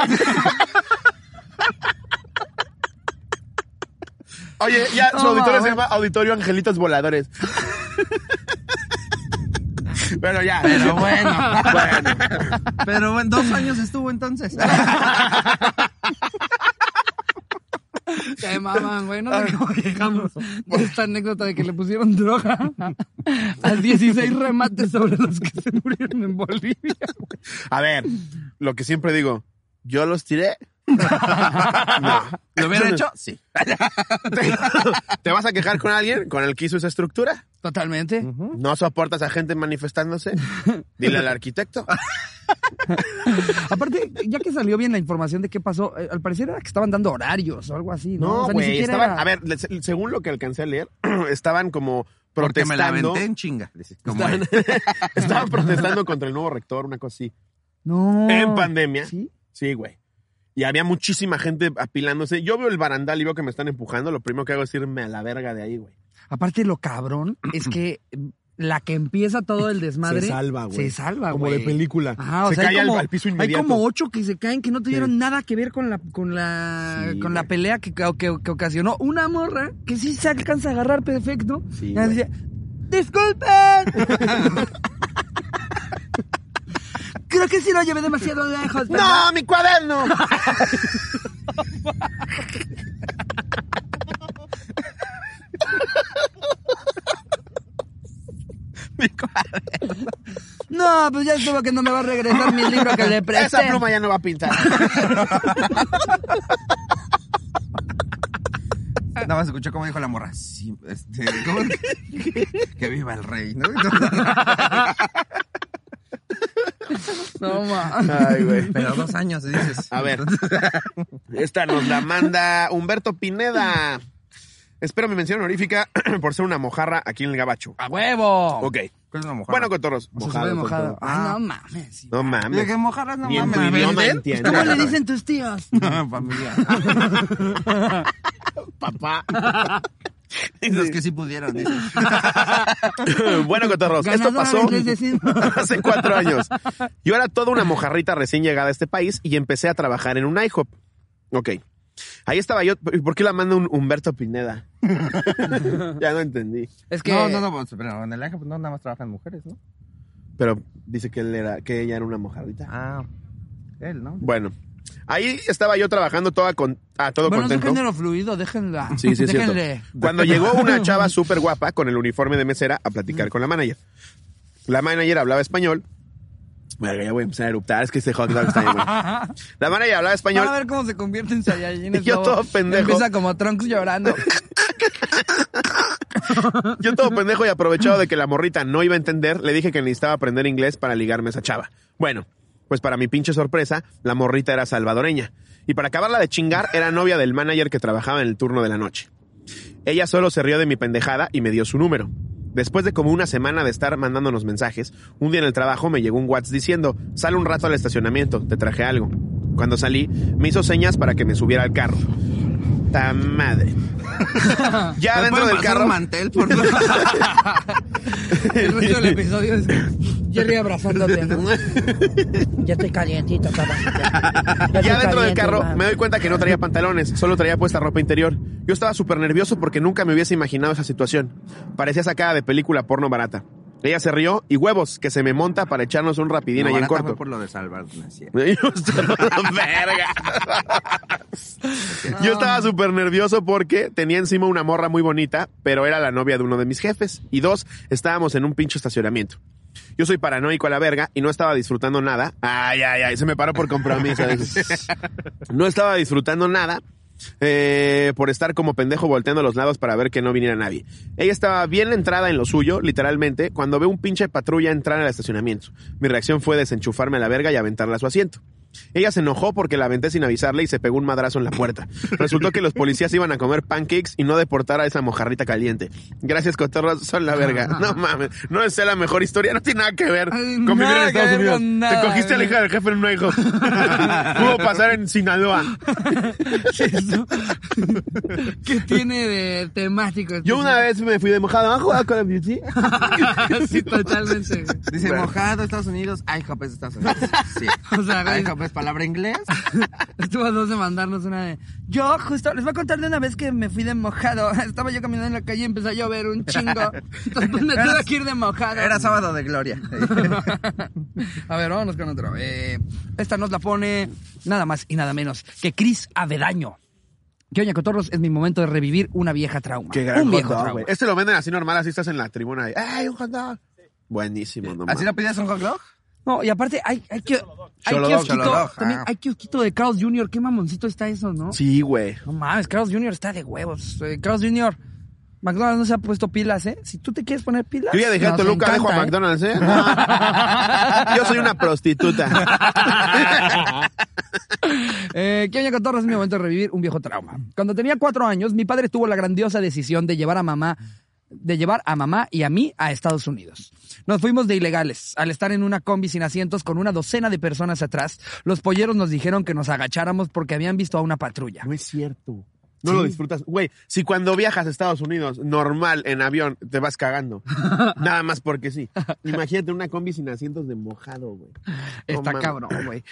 Oye, ya su auditorio se llama Auditorio Angelitos Voladores. Pero ya. Pero bueno. Bueno. Pero bueno, dos años estuvo entonces. Se maman, güey. *laughs* No sé cómo llegamos de esta anécdota de que le pusieron droga a 16 remates sobre los que se murieron en Bolivia. A ver, lo que siempre digo, yo los tiré. No. *laughs* ¿Lo hubiera hecho? Sí. ¿Te, *laughs* te vas a quejar con alguien con el que hizo esa estructura? Totalmente. ¿No soportas a gente manifestándose? *laughs* Dile al arquitecto. Aparte, ya que salió bien la información de qué pasó, eh, al parecer era que estaban dando horarios o algo así, ¿no? No, O sea, ni güey, siquiera estaban, era- a ver, según lo que alcancé a leer, *clears throat* estaban como Porque me la protestando. aventé en chinga. Estaban, estaban protestando contra el nuevo rector, una cosa así. No. En pandemia. ¿Sí? Sí, güey. Y había muchísima gente apilándose. Yo veo el barandal y veo que me están empujando. Lo primero que hago es irme a la verga de ahí, güey. Aparte, lo cabrón es que la que empieza todo el desmadre. Se salva, güey. Se salva, Como güey. de película. Ajá, o Se sea, hay cae al- como, al piso Hay inmediato. como ocho que se caen que no tuvieron Sí. nada que ver con la con la Sí, con la pelea que, que, que ocasionó una morra que sí se alcanza a agarrar perfecto. Sí, Y decía, ¡Disculpen! *laughs* Creo que sí lo llevé demasiado lejos. ¿verdad?". ¡No, mi cuaderno! No, pues ya estuvo que no me va a regresar mi libro que le presté. Esa pluma ya no va a pintar. Nada más escuchó cómo dijo la morra. Sí, este, ¿cómo? *laughs* que viva el rey, ¿no? *laughs* *laughs* No, ma. *laughs* Ay, güey. Pero dos años, dices. A ver. *laughs* Esta nos la manda Humberto Pineda. Espero mi mención honorífica *clears throat* por ser una mojarra aquí en el gabacho. ¡A huevo! Ok. ¿Qué es una mojarra? Bueno, cotorros. O sea, se ve Mojado. Ah, no mames. No mames. que mojarras no Ni en mames. ¿Cómo le dicen tus tíos? *laughs* Familia. Papá. *laughs* Los que sí pudieron. dice. *laughs* bueno, cotorros, esto pasó *laughs* hace cuatro años. Yo era toda una mojarrita recién llegada a este país y empecé a trabajar en un IHOP. Ok. Ahí estaba yo. ¿Por qué la manda un Humberto Pineda? ya no entendí. Es que. No, no, no, pues, pero en el ángel no nada más trabajan mujeres, ¿no? Pero dice que él era, que ella era una mojarrita. Ah, él, ¿no? Bueno, ahí estaba yo trabajando toda con, a todo Bueno, es un contento. género fluido, déjenla. Sí, sí, es cierto. Cuando llegó una *laughs* chava súper guapa con el uniforme de mesera a platicar con la manager. La manager hablaba español. Verga, ya voy a empezar a eruptar, es que este hot dog está bien bueno. *laughs* La manager hablaba español. Van a ver cómo se convierte en Saiyajin. Y *laughs* yo todo pendejo. Empieza como Trunks llorando. Yo todo pendejo y aprovechado de que la morrita no iba a entender, le dije que necesitaba aprender inglés para ligarme a esa chava. Bueno, pues para mi pinche sorpresa, la morrita era salvadoreña. Y para acabarla de chingar, era novia del manager que trabajaba en el turno de la noche. Ella solo se rió de mi pendejada y me dio su número. Después de como una semana de estar mandándonos mensajes, un día en el trabajo me llegó un WhatsApp diciendo, sale un rato al estacionamiento, te traje algo. Cuando salí, me hizo señas para que me subiera al carro. ¡Ta madre! *laughs* ya ¿Me dentro del carro... un mantel, por favor? *laughs* El resto del episodio es Jerry abrazándote. ¿no? *laughs* Ya estoy calientito, papá. Ya dentro del carro me doy cuenta que no traía pantalones, solo traía puesta ropa interior. Yo estaba súper nervioso porque nunca me hubiese imaginado esa situación. Parecía sacada de película porno barata. Ella se rió y huevos, que se me monta para echarnos un rapidín No, ahí en corto. por lo de salvar, no es cierto. *laughs* Yo estaba- *laughs* Verga. *laughs* Yo estaba súper nervioso porque tenía encima una morra muy bonita, pero era la novia de uno de mis jefes. Y dos, estábamos en un pinche estacionamiento. Yo soy paranoico a la verga y no estaba disfrutando nada. Ay, ay, ay, se me paró por compromiso. No estaba disfrutando nada. Eh, por estar como pendejo volteando a los lados para ver que no viniera nadie. Ella estaba bien entrada en lo suyo, literalmente, cuando ve un pinche patrulla entrar al estacionamiento. Mi reacción fue desenchufarme a la verga y aventarla a su asiento. Ella se enojó porque la aventé sin avisarle y se pegó un madrazo en la puerta. Resultó que los policías iban a comer pancakes y no deportar a esa mojarrita caliente. Gracias, cotorros, son la verga. *laughs* No mames, no es la mejor historia, no tiene nada que ver con vivir en Estados Unidos. con nada, Te cogiste a la hija del jefe en un hijo. *laughs* Pudo pasar en Sinaloa. *laughs* Eso. ¿Qué tiene de temático? Yo una vez me fui de mojado a jugar Call of Duty. sí, totalmente. Dice mojado Estados Unidos, IHOP es Estados Unidos. Sí. O sea. IHOP es palabra inglés. *laughs* Estuvo a dos de mandarnos una de. Yo, justo, les voy a contar de una vez que me fui de mojado. *laughs* Estaba yo caminando en la calle y empezó a llover un chingo. Entonces pues, me tuve que ir de mojado. Era sábado de gloria. *laughs* A ver, vámonos con otro. Eh, esta nos la pone nada más y nada menos que Cris Avedaño. Que oña Cotorros es mi momento de revivir una vieja trauma. Qué gran un viejo dog, trauma. güey. Este lo venden así normal, así estás en la tribuna. Y, ¡Ay, un hot dog! Buenísimo, no ¿Así mames. no pides un hot dog? No, y aparte hay, hay, que, hay Cholodog, kiosquito, Cholodog, también ah. hay kiosquito de Carl's Jr. Qué mamoncito está eso, ¿no? Sí, güey. No mames, Carl's Jr. está de huevos. Eh, Carl's Jr. McDonald's no se ha puesto pilas, ¿eh? Si tú te quieres poner pilas. Yo ya dejé a nos Toluca, dejo a encanta, ¿eh? McDonald's, ¿eh? *laughs* Yo soy una prostituta. *laughs* Eh, ¿Qué oña es mi momento de revivir un viejo trauma? Cuando tenía cuatro años, mi padre tuvo la grandiosa decisión de llevar a mamá de llevar a mamá y a mí a Estados Unidos. Nos fuimos de ilegales. Al estar en una combi sin asientos con una docena de personas atrás, los polleros nos dijeron que nos agacháramos porque habían visto a una patrulla. No es cierto. No lo disfrutas. Güey, si cuando viajas a Estados Unidos, normal, en avión, te vas cagando. *laughs* Nada más porque sí. Imagínate una combi sin asientos de mojado, güey. Está cabrón, güey.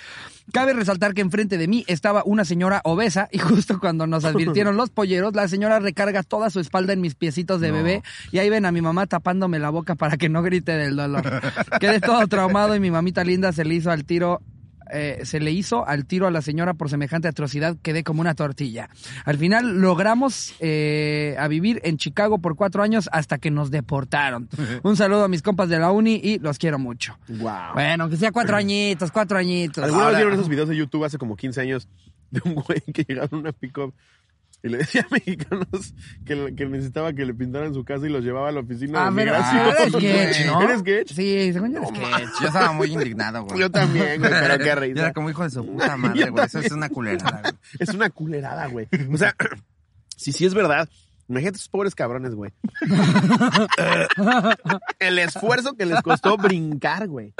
Cabe resaltar que enfrente de mí estaba una señora obesa y justo cuando nos *laughs* advirtieron los polleros, la señora recarga toda su espalda en mis piecitos de bebé y ahí ven a mi mamá tapándome la boca para que no grite del dolor. *laughs* Quedé todo traumado y mi mamita linda se le hizo al tiro. Eh, se le hizo al tiro a la señora por semejante atrocidad, quedé como una tortilla. Al final logramos eh, a vivir en Chicago por cuatro años hasta que nos deportaron. *laughs* Un saludo a mis compas de la uni y los quiero mucho. Wow. Bueno, aunque sea cuatro añitos, cuatro añitos. ¿Alguna vez vieron esos videos de YouTube hace como 15 años de un güey que llegaba en una pick-up y le decía a *laughs* mexicanos que, necesitaba que le pintaran su casa y los llevaba a la oficina Ah, de mira, migración? era *laughs* sketch, ¿no? ¿Eres sketch? Sí, según yo era sketch. Yo estaba muy indignado, güey. Yo también, güey, pero qué *laughs* Yo risa. era como hijo de su puta madre, güey. Eso es una culerada, güey. Es una culerada, güey. O sea, *clears throat* si sí es verdad, imagínate esos pobres cabrones, güey. El esfuerzo que les costó brincar, güey.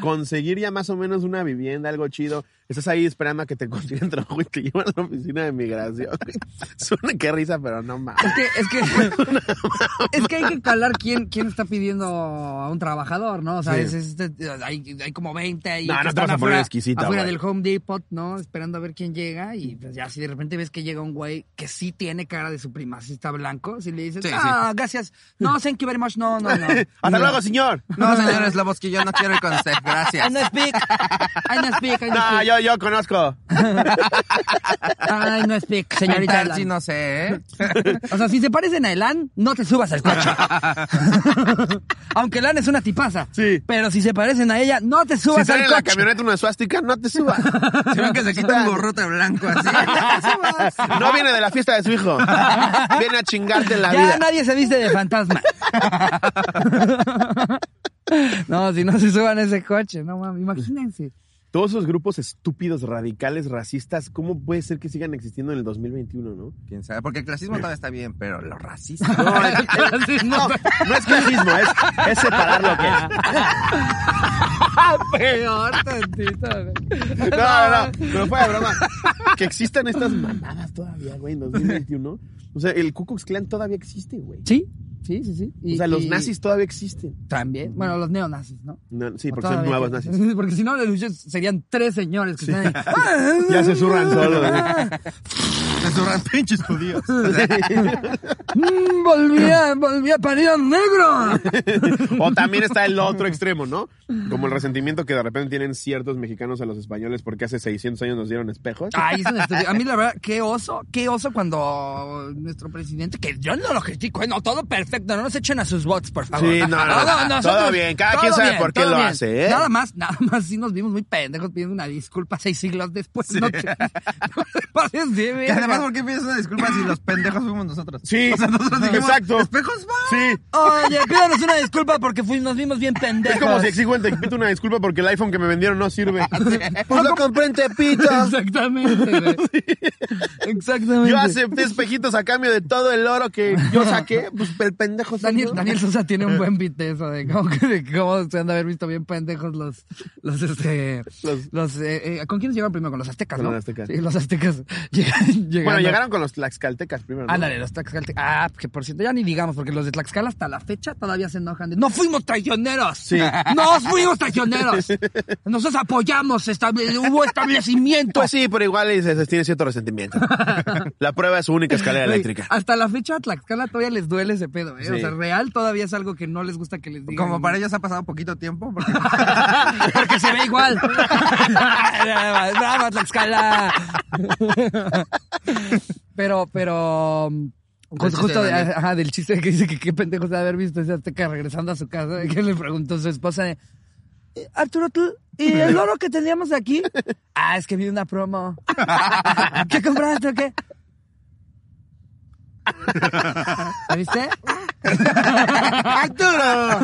Conseguir ya más o menos una vivienda, algo chido. Estás ahí esperando a que te consigan trabajo y te llevan a la oficina de migración. *laughs* Suena que risa, pero no mames. Es que, es que, *laughs* es que hay que calar quién, quién está pidiendo a un trabajador, ¿no? O sea, Sí. es- es- es- hay, hay como 20 ahí No, que no te vas a poner afuera, exquisita, afuera güey. del Home Depot, ¿no? Esperando a ver quién llega y pues ya si de repente ves que llega un güey que sí tiene cara de supremacista blanco, si le dices, Sí, sí. ah, gracias, no, thank you very much, no, no, no. *laughs* Hasta No. luego, señor. No, señores Lobos, que yo no quiero ir con usted. I Gracias. no speak, I no speak, I no No, speak, yo, yo conozco. I no señorita. Pintar, sí, Elan. no sé, ¿eh? O sea, si se parecen a Elan, no te subas al coche. *laughs* Aunque Elan es una tipaza. Sí. Pero si se parecen a ella, no te Si subas sale al en la coche. camioneta una suástica, no te subas. Si ven que se quita un gorrote blanco así. *laughs* No viene de la fiesta de su hijo. Viene a chingarte en la ya vida. nadie se viste de fantasma. *laughs* no, si no se suban ese coche, no mames, imagínense. Todos esos grupos estúpidos, radicales, racistas, ¿cómo puede ser que sigan existiendo en el 2021, no? Quién sabe, porque el clasismo todavía está bien, pero lo racista. No, *laughs* es, no, no es clasismo, es, es separar lo que es. *laughs* Peor tantito. güey. No, no, no, pero fue de broma. Que existan estas mamadas todavía, güey, en 2021. O sea, el Ku Klux Klan todavía existe, güey. Sí, sí, sí, sí. Y- O sea, los y nazis todavía existen. También. Bueno, los neonazis, ¿no? No, sí, O porque son nuevos nazis. *laughs* Porque si no, serían tres señores que están ahí. *laughs* Ya se zurran solos. *laughs* *laughs* Se surran pinches judíos. Mm, volví, a, volví a parir a un negro. O también está el otro extremo, ¿no? Como el resentimiento que de repente tienen ciertos mexicanos a los españoles porque hace 600 años nos dieron espejos. Ay, es. A mí, la verdad, qué oso, qué oso cuando nuestro presidente, que yo no lo critico, eh, no, todo perfecto, no nos echen a sus bots, por favor. Sí, no, no, no, nosotros- todo bien, cada quien sabe bien, por qué lo bien. hace, ¿eh? Nada más, nada más, sí nos vimos muy pendejos pidiendo una disculpa seis siglos después. No *laughs* te, no te pases de además, ¿por qué pides una disculpa si los pendejos fuimos nosotros? Sí, O sea, nosotros dijimos, exacto. espejos va. Sí. Oye, pídanos una disculpa porque fui- nos vimos bien pendejos. Es como si exijo en Tepito una disculpa porque el iPhone que me vendieron no sirve. *laughs* Pues lo compré en Tepito. Exactamente, güey. *laughs* Exactamente. Yo acepté espejitos a cambio de todo el oro que yo saqué. Pues el pendejo Daniel. Daniel Sosa tiene un buen beat de eso, de cómo, de cómo se han de haber visto bien pendejos los, los, este, Los- los, eh, eh, ¿con quiénes llegaron primero? Con los aztecas, Con ¿no? los aztecas. Sí, los aztecas. *laughs* Bueno, llegaron con los tlaxcaltecas primero. ¿no? Ándale, los tlaxcaltecas. Ah, que por cierto, ya ni digamos, porque los de Tlaxcala hasta la fecha todavía se enojan de, ¡No fuimos traicioneros! Sí. *laughs* ¡No fuimos traicioneros! *laughs* Nosotros apoyamos, estable- hubo establecimiento. Pues sí, pero igual se, se tiene cierto resentimiento. *laughs* La prueba es su única escalera eléctrica. Hasta la fecha a Tlaxcala todavía les duele ese pedo, ¿eh? O sea, real todavía es algo que no les gusta que les digan. Como para ellos ha pasado poquito tiempo. Porque... Porque se ve igual. Bravo, Tlaxcala. *laughs* Pero, pero. Pues chiste justo de ajá, del chiste que dice que qué pendejos de haber visto ese azteca regresando a su casa, *laughs* que le preguntó a su esposa, eh, Arturo, ¿tú, ¿y el *laughs* oro que teníamos aquí? Ah, es que vi una promo. ¿Qué compraste o qué? ¿Lo viste? ¡Arturo!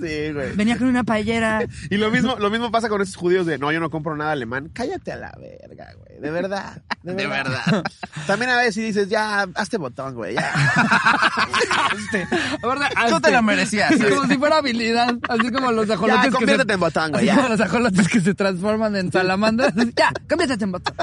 sí, güey. Venía con una paellera. Y lo mismo, lo mismo pasa con esos judíos de no, yo no compro nada alemán. Cállate a la verga, güey. De verdad. De De verdad. verdad. También a veces si dices, ya, hazte botón, güey. Ya. Hazte. Tú te lo merecías. Como si fuera habilidad. Así como los ajolotes Ya, que conviértete se... en botón, güey. Así Ya. como los ajolotes que se transforman en salamandras. Ya, conviértete en botón.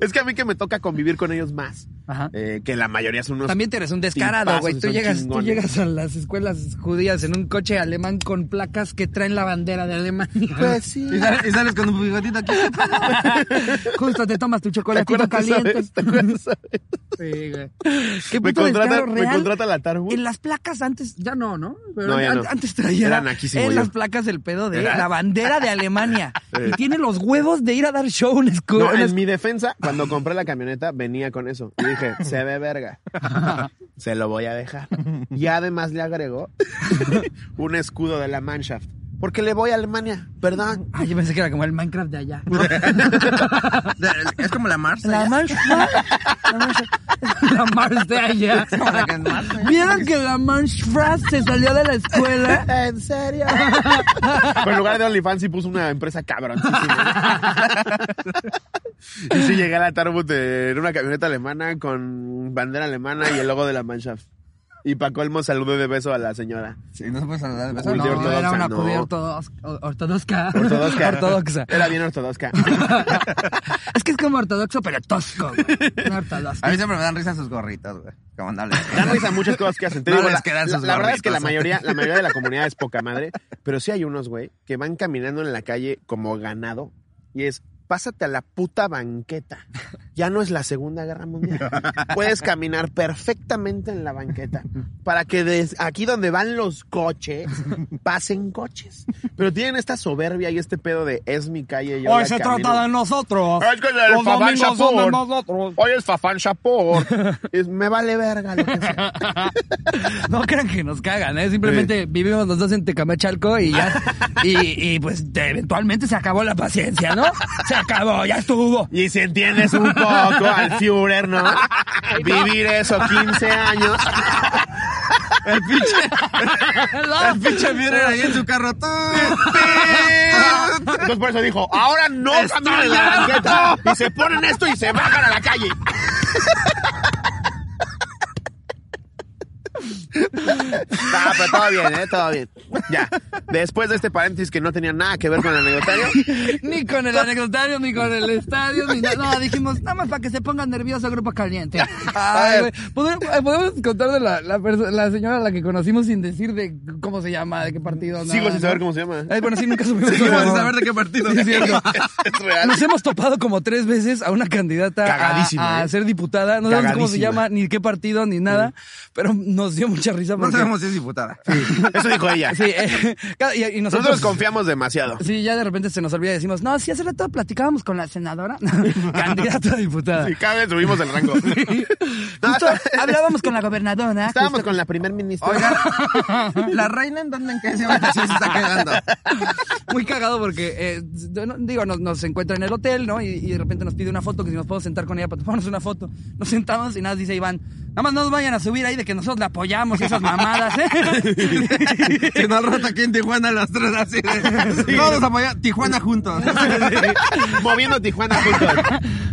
Es que a mí que me toca convivir con ellos más. Ajá. eh, que la mayoría son unos. También te eres un descarado, güey. Tú llegas, tú llegas a las escuelas judías en un coche alemán con placas que traen la bandera de Alemania. Pues sí. Y sales, y sales con un bigotito aquí. *laughs* Justo te tomas tu ¿Te chocolatito caliente. ¿Te acuerdas? Sí, güey. *laughs* Qué Me contrata, me la Tarbu. En las placas antes, ya no, ¿no? Pero No, ya an- no. Antes traía Era naquísimo en yo. las placas el pedo de Era. la bandera de Alemania. *laughs* Sí. Y tiene los huevos de ir a dar show en escuela. No, en mi defensa, cuando compré la camioneta, venía con eso. Y dije, *laughs* se ve verga. Se lo voy a dejar. Y además le agregó un escudo de la Mannschaft. Porque le voy a Alemania, perdón. Ay, yo pensé que era como el Minecraft de allá. *laughs* *laughs* Es como la Mars. La. Mars, la Mars, la Mars de allá. Allá. ¿Vieron que la Mars se salió de la escuela? *laughs* ¿En serio? Pero en lugar de OnlyFans sí puso una empresa cabroncísima. y sí llegué a la Tarbut en una camioneta alemana con bandera alemana y el logo de la Mannschaft. Y pa' colmo saludó de beso a la señora. Sí, no se puede saludar de beso. No, ortodoxa, era una no. ortodoxa. Ortodoxa. *laughs* Ortodoxa. Era bien ortodoxa. *laughs* Es que es como ortodoxo, pero tosco. güey. Ortodoxo. A mí siempre me dan risa sus gorritos, güey. Como les Dan risa muchas cosas que hacen. Te No digo, les la, quedan la- sus la verdad es que la mayoría, la mayoría de la comunidad es poca madre, pero sí hay unos, güey, que van caminando en la calle como ganado y es, pásate a la puta banqueta. Ya no es la Segunda Guerra Mundial. Puedes caminar perfectamente en la banqueta para que des- aquí donde van los coches, pasen coches. Pero tienen esta soberbia y este pedo de, es mi calle. Yo Hoy se camino". trata de nosotros. Es que el Los Fafán Shapur. Hoy es Fafán Shapur. Me vale verga lo que sea. *laughs* *laughs* No crean que nos cagan, ¿eh? Simplemente vivimos los dos en Tecamachalco y ya. *laughs* Y, y pues de- eventualmente se acabó la paciencia, ¿no? Se acabó, ya estuvo. Y si entiendes un poco al Führer, ¿no? Vivir eso 15 años. El pinche, *laughs* el pinche Führer ahí en su carro. Entonces por eso dijo, ahora no en la banqueta. Y se ponen esto y se bajan a la calle. Ah, pero todo bien, ¿eh? Todo bien. Ya. Después de este paréntesis que no tenía nada que ver con el anecdotario, *laughs* Ni con el anecdotario, ni con el estadio, ni nada. No, dijimos, nada más para que se pongan nervioso Grupo Caliente. Ay, güey. ¿Podemos, eh, podemos contar de la, la, señora a la que conocimos sin decir de cómo se llama, de qué partido. sigo nada, sin ¿no? saber cómo se llama. Ay, bueno, sí, nunca supimos Seguimos sin saber de qué partido. Sí, es real. Nos hemos topado como tres veces a una candidata a- Cagadísima, a, ¿eh? ser diputada. No sabemos cómo se llama, ni qué partido, ni nada. Pero nos dio mucha risa porque... sabemos si es diputada. *laughs* Eso dijo ella. Sí, eh, cada- y, y nosotros... Nosotros confiamos demasiado. Sí, ya de repente se nos olvida y decimos, no, sí, hace rato platicábamos con la senadora, *laughs* candidata a diputada. Y cada vez subimos el rango. *laughs* No, Justo está- hablábamos con la gobernadora. Estábamos justo- con la primer ministra. Oigan, ¿la reina en dónde en qué civilización se está quedando? Muy cagado porque, eh, digo, nos, nos encuentra en el hotel, ¿no? Y, y de repente nos pide una foto, que si nos podemos sentar con ella para tomarnos una foto. Nos sentamos y nada, dice Iván, nada más no nos vayan a subir ahí de que nosotros la apoyamos y esas mamadas, ¿eh? *laughs* Si no al rato aquí en Tijuana los tres así de... Todos apoyando. Tijuana juntos. *laughs* Moviendo Tijuana juntos.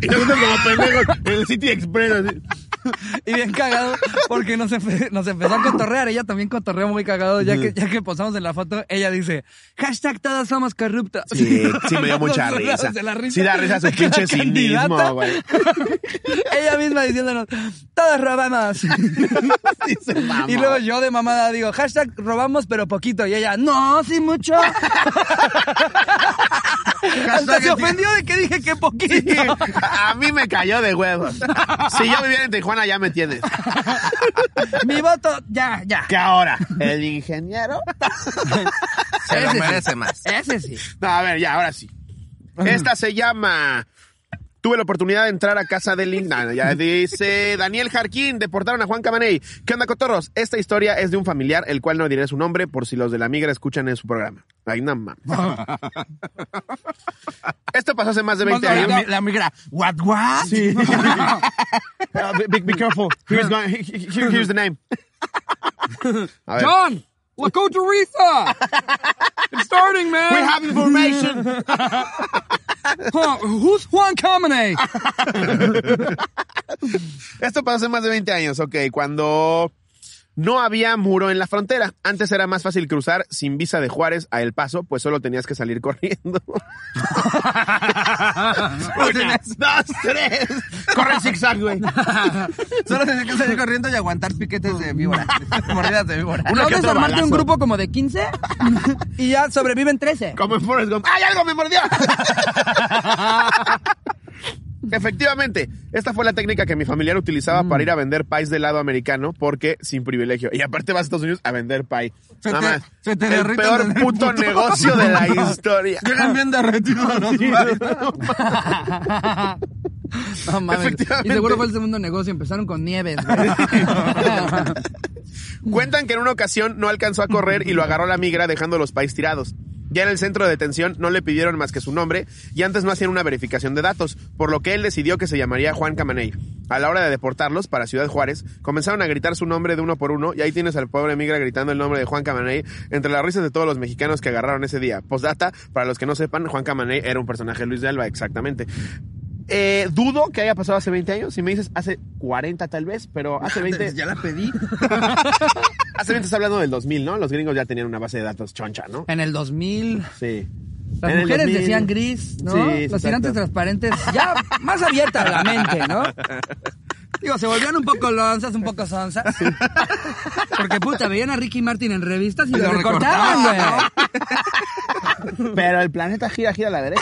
Y nosotros como pendejos en el City Express. así. *laughs* Y bien cagado porque nos, empe- nos empezó a cotorrear. Ella también cotorreó muy cagado. Ya que, ya que posamos en la foto, ella dice, hashtag todos somos corruptos. Sí, sí me *laughs* dio mucha risa. de la risa Sí da risa su *laughs* pinche cinismo, güey. ella misma diciéndonos, todos robamos. Sí se mamó. Y luego yo de mamada digo, hashtag robamos pero poquito. Y ella, no, sí mucho. Hasta se ofendió de que dije que poquito. A mí me cayó de huevos. Si yo viviera en Tijuana ya me tienes. *laughs* Mi voto, ya, ya. ¿Qué ahora? ¿El ingeniero? Se lo Ese sí. merece más. Ese sí. No, a ver, ya, ahora sí. Esta se llama... Tuve la oportunidad de entrar a casa del link. No, ya dice Daniel Jarquín, deportaron a Juan Camaney. ¿Qué onda, cotorros? Esta historia es de un familiar, el cual no diré su nombre por si los de la migra escuchan en su programa. Ay, no mames. *laughs* Esto pasó hace más de 20 Más de años. La migra, what, what? Uh, *laughs* *laughs* be, be careful. Here's, the name. A ver. John, La Costa Rica. *laughs* It's starting, man. We have information. *laughs* Huh, who's Juan Camaney? *laughs* Esto pasó hace más de 20 años, ok, cuando no había muro en la frontera. Antes era más fácil cruzar sin visa de Juárez a El Paso, pues solo tenías que salir *laughs* corriendo. *laughs* Una, dos, tres. Corre zigzag, güey. *laughs* Solo tienes que salir corriendo y aguantar piquetes de víbora. Mordidas de víbora. ¿No que otro desarmarte un grupo como de 15? y ya sobreviven 13. Como en Forrest Gump. ¡Ay, algo me mordió! Efectivamente, esta fue la técnica que mi familiar utilizaba para ir a vender pies de lado americano porque sin privilegio. Y aparte vas a Estados Unidos a vender pie. Se Nada te- más. se te el peor puto puto. negocio de la *laughs* historia. Llegan bien derretidos los pies. *laughs* No mames. Y seguro fue el segundo negocio. Empezaron con nieves. *laughs* Cuentan que en una ocasión no alcanzó a correr y lo agarró la migra dejando los pies tirados. Ya en el centro de detención no le pidieron más que su nombre y antes no hacían una verificación de datos, por lo que él decidió que se llamaría Juan Camaney. A la hora de deportarlos para Ciudad Juárez, comenzaron a gritar su nombre de uno por uno y ahí tienes al pobre migra gritando el nombre de Juan Camaney entre las risas de todos los mexicanos que agarraron ese día. Postdata, para los que no sepan, Juan Camaney era un personaje Luis de Alba, exactamente. Eh, dudo que haya pasado hace 20 años. Si me dices hace 40 tal vez, pero hace *laughs* 20... Ya la pedí. *laughs* hace 20 estás hablando del 2000, ¿no? Los gringos ya tenían una base de datos choncha, ¿no? En el 2000, Sí. las En mujeres 2000. decían gris, ¿no? Sí, sí, Los tirantes transparentes, ya más abierta la mente, ¿no? *laughs* Digo, se volvían un poco lonzas, un poco sonzas. Porque puta, veían a Ricky Martin en revistas y, lo, lo recortaban, güey. Pero el planeta gira, gira a la derecha.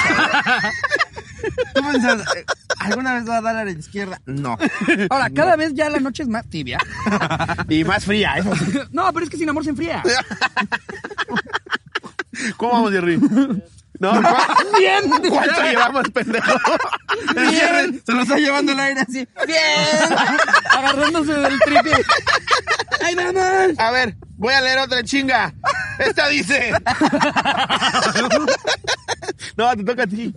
¿Tú pensás, eh, ¿alguna vez va a dar a la izquierda? No. Ahora, cada vez ya la noche es más tibia. *laughs* y más fría, eso. *laughs* No, pero es que sin amor se enfría. *laughs* ¿Cómo vamos, Jerry? No, bien. ¿Cuánto llevamos, pendejo? Bien. Se lo está llevando el aire así. Bien. Agarrándose del triple. ¡Ay, vamos! A ver, voy a leer otra chinga. Esta dice. No, te toca a ti.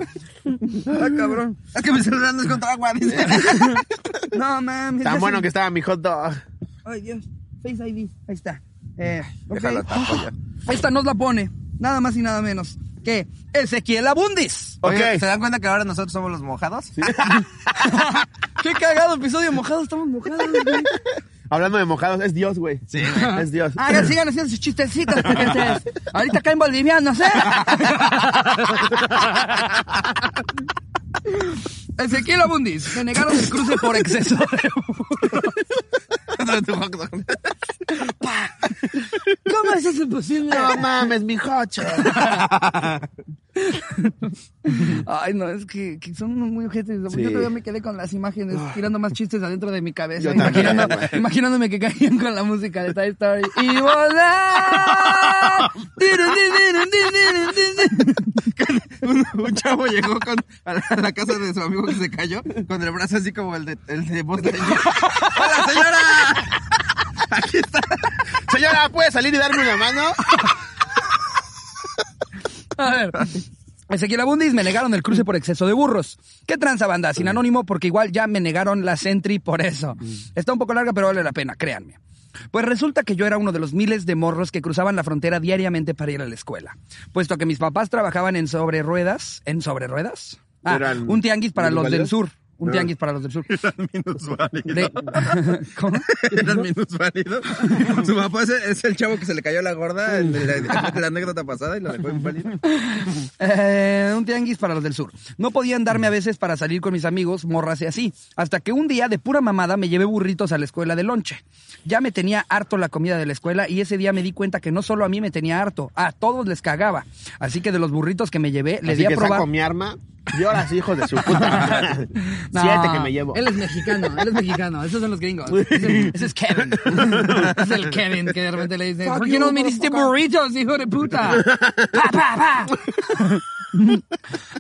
Ah, cabrón. Es que mi celular no es contra agua, dice. *laughs* No, mames. Tan ya bueno que estaba mi hot dog. Ay, Dios. Face ID. Ahí está. Eh, ok. Déjalo tapo ya. Esta nos la pone. Nada más y nada menos que Ezequiel Abundis. Ok. Oye, ¿Se dan cuenta que ahora nosotros somos los mojados? *laughs* Qué cagado episodio mojado. Estamos mojados, güey. Hablando de mojados, es Dios, güey. Sí. *laughs* Es Dios. Hagan, sigan haciendo sus chistecitos, pequeños. Ahorita caen bolivianos, ¿eh? *laughs* Ezequiel Abundis. Me negaron el cruce por exceso de ¿Cómo es eso posible? No mames, mi jocho. *laughs* *laughs* Ay, no, es que, que son muy ojetes. Sí. Yo todavía me quedé con las imágenes, tirando más chistes adentro de mi cabeza, imaginando- imaginándome que caían con la música de Toy Story. Y volar. *laughs* un, un chavo llegó con, a, la, a la casa de su amigo que se cayó con el brazo así como el de, el de Lightyear. *laughs* ¡Hola, señora! Aquí está. Señora, ¿puede salir y darme una mano? *laughs* A ver. Ezequiel Abundis me negaron el cruce por exceso de burros. ¿Qué tranza banda? Sin anónimo, porque igual ya me negaron la Sentry por eso. Está un poco larga, pero vale la pena, créanme. Pues resulta que yo era uno de los miles de morros que cruzaban la frontera diariamente para ir a la escuela. Puesto que mis papás trabajaban en sobre ruedas. ¿En sobre ruedas? Ah, ¿Eran un tianguis para los del sur. Un tianguis para los del sur. *laughs* De- *laughs* ¿Cómo? Eran. Su papá es, es el chavo que se le cayó la gorda en la, en la anécdota pasada y lo dejó inválido. Eh, un tianguis para los del sur. No podían darme a veces para salir con mis amigos, morras y así. Hasta que un día, de pura mamada, me llevé burritos a la escuela de lonche. Ya me tenía harto la comida de la escuela y ese día me di cuenta que no solo a mí me tenía harto, a todos les cagaba. Así que de los burritos que me llevé, le di a que probar. saco mi arma y ahora sí, hijos de su puta madre. *laughs* No, Siete que me llevo. Él es mexicano, él es mexicano. Esos son los gringos. Ese, ese es Kevin. *laughs* es el Kevin que de repente le dice, ¿por qué no me diste burritos, hijo de puta? *laughs* Pa, pa, pa.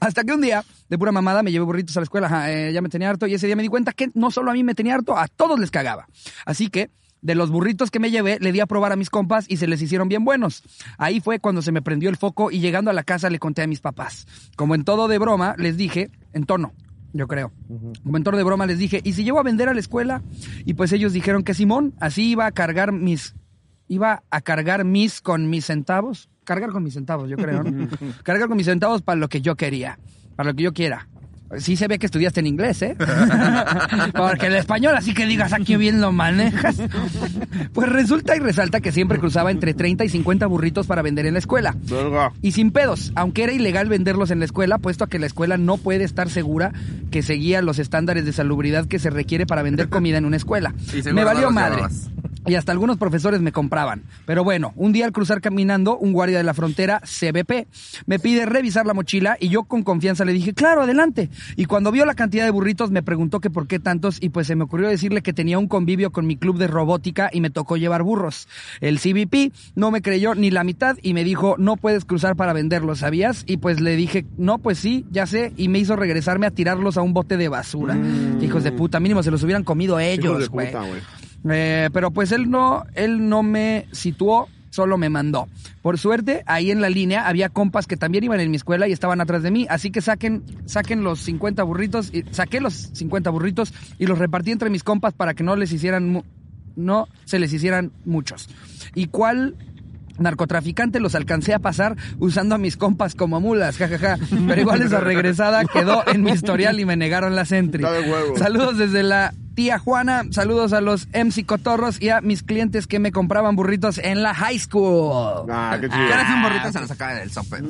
Hasta que un día, de pura mamada, me llevé burritos a la escuela. Ajá, eh, ya me tenía harto y ese día me di cuenta que no solo a mí me tenía harto, a todos les cagaba. Así que de los burritos que me llevé, le di a probar a mis compas y se les hicieron bien buenos. Ahí fue cuando se me prendió el foco y llegando a la casa le conté a mis papás. Como en todo de broma, les dije, en tono, yo creo. Como en tono de broma les dije, ¿y si llevo a vender a la escuela? Y pues ellos dijeron que Simón, así iba a cargar mis, iba a cargar mis con mis centavos. Cargar con mis centavos, yo creo, ¿no? *laughs* cargar con mis centavos para lo que yo quería, para lo que yo quiera. Sí se ve que estudiaste en inglés, ¿eh? *laughs* Porque el español, así que digas, aquí bien lo manejas. *laughs* Pues resulta y resalta que siempre cruzaba entre 30 y 50 burritos para vender en la escuela. Verga. Y sin pedos, aunque era ilegal venderlos en la escuela, puesto a que la escuela no puede estar segura que seguía los estándares de salubridad que se requiere para vender comida en una escuela. *laughs* Me valió madre. llevabas. Y hasta algunos profesores me compraban. Pero bueno, un día al cruzar caminando, un guardia de la frontera, CBP, me pide revisar la mochila y yo con confianza le dije, claro, adelante. Y cuando vio la cantidad de burritos me preguntó que por qué tantos y pues se me ocurrió decirle que tenía un convivio con mi club de robótica y me tocó llevar burros. El CBP no me creyó ni la mitad y me dijo, no puedes cruzar para venderlos, ¿sabías? Y pues le dije, no, pues sí, ya sé, y me hizo regresarme a tirarlos a un bote de basura. Hijos de puta, mínimo se los hubieran comido ellos, güey. Eh, pero pues él no, él no me situó, solo me mandó. Por suerte, ahí en la línea había compas que también iban en mi escuela y estaban atrás de mí, así que saquen, saquen los 50 burritos, y, saqué los 50 burritos y los repartí entre mis compas para que no les hicieran, no se les hicieran muchos. ¿Y cuál narcotraficante los alcancé a pasar usando a mis compas como mulas, jajaja. Pero igual esa regresada quedó en mi historial y me negaron la entry. Está de huevo. Saludos desde la tía Juana, saludos a los MC Cotorros y a mis clientes que me compraban burritos en la high school. Ah, qué chido. eres un burrito, se lo sacaba del sope. *laughs*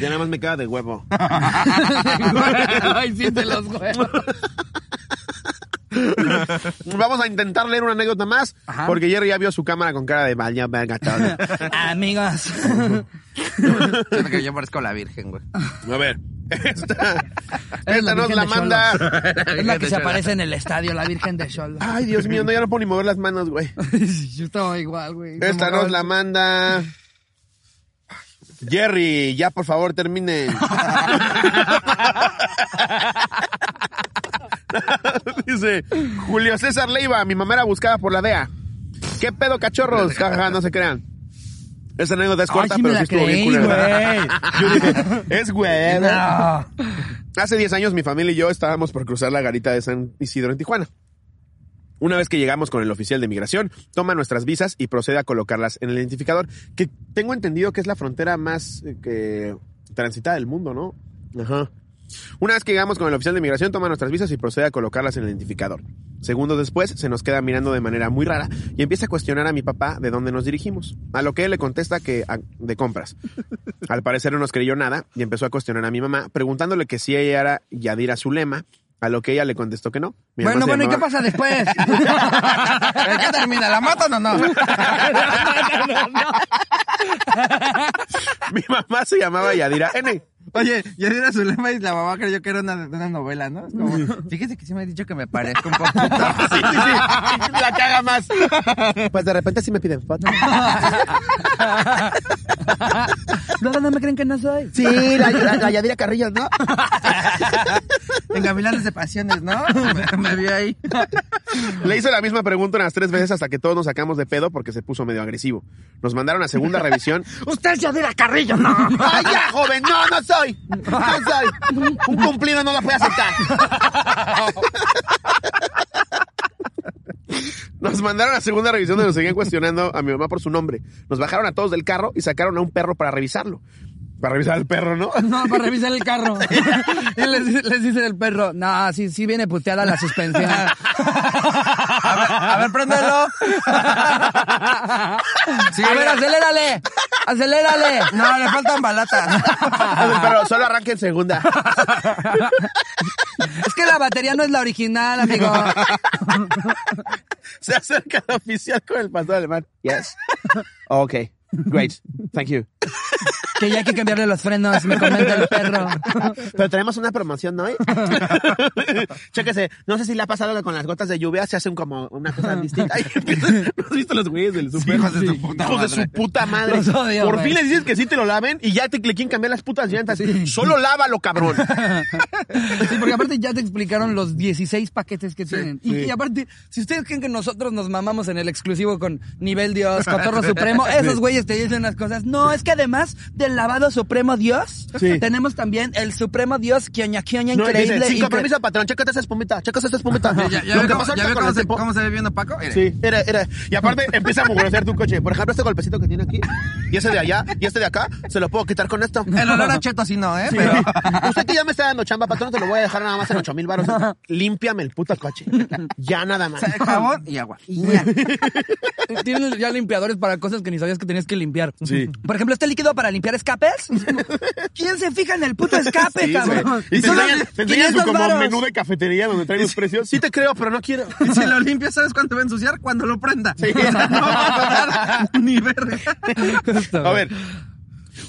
Ya nada más me queda de huevo. *laughs* Ay, sí, te los huevos. *laughs* *laughs* Vamos a intentar leer una anécdota más, Ajá. porque Jerry ya vio su cámara con cara de vaya, venga. *laughs* Amigos. *laughs* Siento que yo parezco la virgen, güey. A ver, esta, Es la nos la manda. Es la que se aparece en el estadio, la Virgen de Xola. Ay, Dios mío, no, ya no puedo ni mover las manos, güey. Yo estaba igual, güey. Esta nos la manda. Jerry, ya por favor terminen. *laughs* Dice Julio César Leiva, mi mamá era buscada por la DEA. ¿Qué pedo, cachorros? *laughs* Jajaja, no se crean. Esta anécdota es Ay, corta, sí me pero sí estuvo bien culera. güey. *laughs* Yo dije, es güey. No. Hace 10 años mi familia y yo estábamos por cruzar la garita de San Isidro en Tijuana. Una vez que llegamos con el oficial de migración, toma nuestras visas y procede a colocarlas en el identificador, que tengo entendido que es la frontera más eh, que transitada del mundo, ¿no? Ajá. Una vez que llegamos con el oficial de migración, toma nuestras visas y procede a colocarlas en el identificador. Segundos después, se nos queda mirando de manera muy rara y empieza a cuestionar a mi papá de dónde nos dirigimos. A lo que él le contesta que a- de compras. Al parecer no nos creyó nada y empezó a cuestionar a mi mamá, preguntándole que si ella era Yadira Zulema, a lo que ella le contestó que no. Mi Bueno, bueno, ¿y qué pasa después? *laughs* ¿En qué termina? ¿La matan o no? *laughs* Mi mamá se llamaba Yadira N. Oye, yo era su lema y la mamá creyó que era una, una novela, ¿no? Es como, *laughs* fíjese que sí me ha dicho que me parezco un poquito. *laughs* Sí, sí, sí. La caga más. Pues de repente sí me piden foto. *laughs* ¿No, no me creen que no soy? Sí, la, la- la Yadira Carrillo, ¿no? En Gavilanes de Pasiones, ¿no? *laughs* Me, me vio ahí. Le hizo la misma pregunta unas tres veces hasta que todos nos sacamos de pedo porque se puso medio agresivo. Nos mandaron a segunda revisión. *laughs* Usted es Yadira Carrillo, no. ¡Ay, ya, joven! ¡No, no soy! ¡No soy! Un cumplido no lo puede aceptar. *laughs* Nos mandaron a segunda revisión donde nos seguían cuestionando a mi mamá por su nombre. Nos bajaron a todos del carro y sacaron a un perro para revisarlo. Para revisar al perro, ¿no? No, para *laughs* revisar el carro. *laughs* y les, les dice el perro, no, sí, sí viene puteada la suspensión. A ver, a ver, préndelo. *laughs* Sí, a ver, acelérale, acelérale. No, le faltan balatas. Pero solo arranca en segunda. Es que la batería no es la original, amigo. Se acerca el oficial con el pastor alemán. Yes. Ok. Great. Thank you. Que ya hay que cambiarle los frenos, me comenta el perro. Pero tenemos una promoción, ¿no? *laughs* Chéquese, no sé si le ha pasado que con las gotas de lluvia se hacen como una cosa distinta. Ay, *laughs* ¿No has visto los güeyes del super? hijos de su puta Hijos de madre. su puta madre. Los odio, Por güey. fin les dices que sí te lo laven y ya te le quieren cambiar las putas llantas. Solo lávalo, cabrón. Sí, porque aparte ya te explicaron los 16 paquetes que tienen. Y, y aparte, si ustedes creen que nosotros nos mamamos en el exclusivo con nivel Dios, cotorro supremo, esos güeyes te dicen unas cosas. No, es que además del lavado supremo Dios, Sí. tenemos también el supremo Dios quioña quioña No, y dice, increíble. sin compromiso, patrón, chécate esa espumita, chécate esa espumita. ¿Ya, ya Lo ve que cómo, ya ve cómo se, cómo se ve viendo Paco? Mire. Sí, era, era. Y aparte empieza a mugrosear tu coche. Por ejemplo, este golpecito que tiene aquí, y ese de allá, y este de acá, se lo puedo quitar con esto. El olor a cheto sí no, ¿eh? Sí. Pero... Usted que ya me está dando chamba, patrón, te lo voy a dejar nada más en 8 mil baros. Límpiame el puto coche. Ya nada más. Jabón y agua. Y ya. *laughs* Tienen ya limpiadores para cosas que ni sabías que tenías que limpiar. Sí. Por ejemplo, este líquido para limpiar escapes. *laughs* ¿Quién se fija en el puto escape, Sí, cabrón? Y te enseñan, te enseñan su 500 como varos. menú de cafetería donde traen los precios. Sí te creo, pero no quiero. Y *laughs* si lo limpias, ¿sabes cuánto va a ensuciar? Cuando lo prenda. O sea, *laughs* no va a durar ni verga. A ver.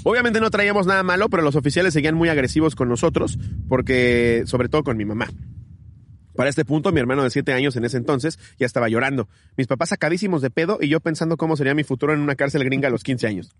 Obviamente no traíamos nada malo, pero los oficiales seguían muy agresivos con nosotros, porque, sobre todo con mi mamá. Para este punto, mi hermano de 7 años en ese entonces ya estaba llorando. Mis papás sacadísimos de pedo y yo pensando cómo sería mi futuro en una cárcel gringa a los 15 años.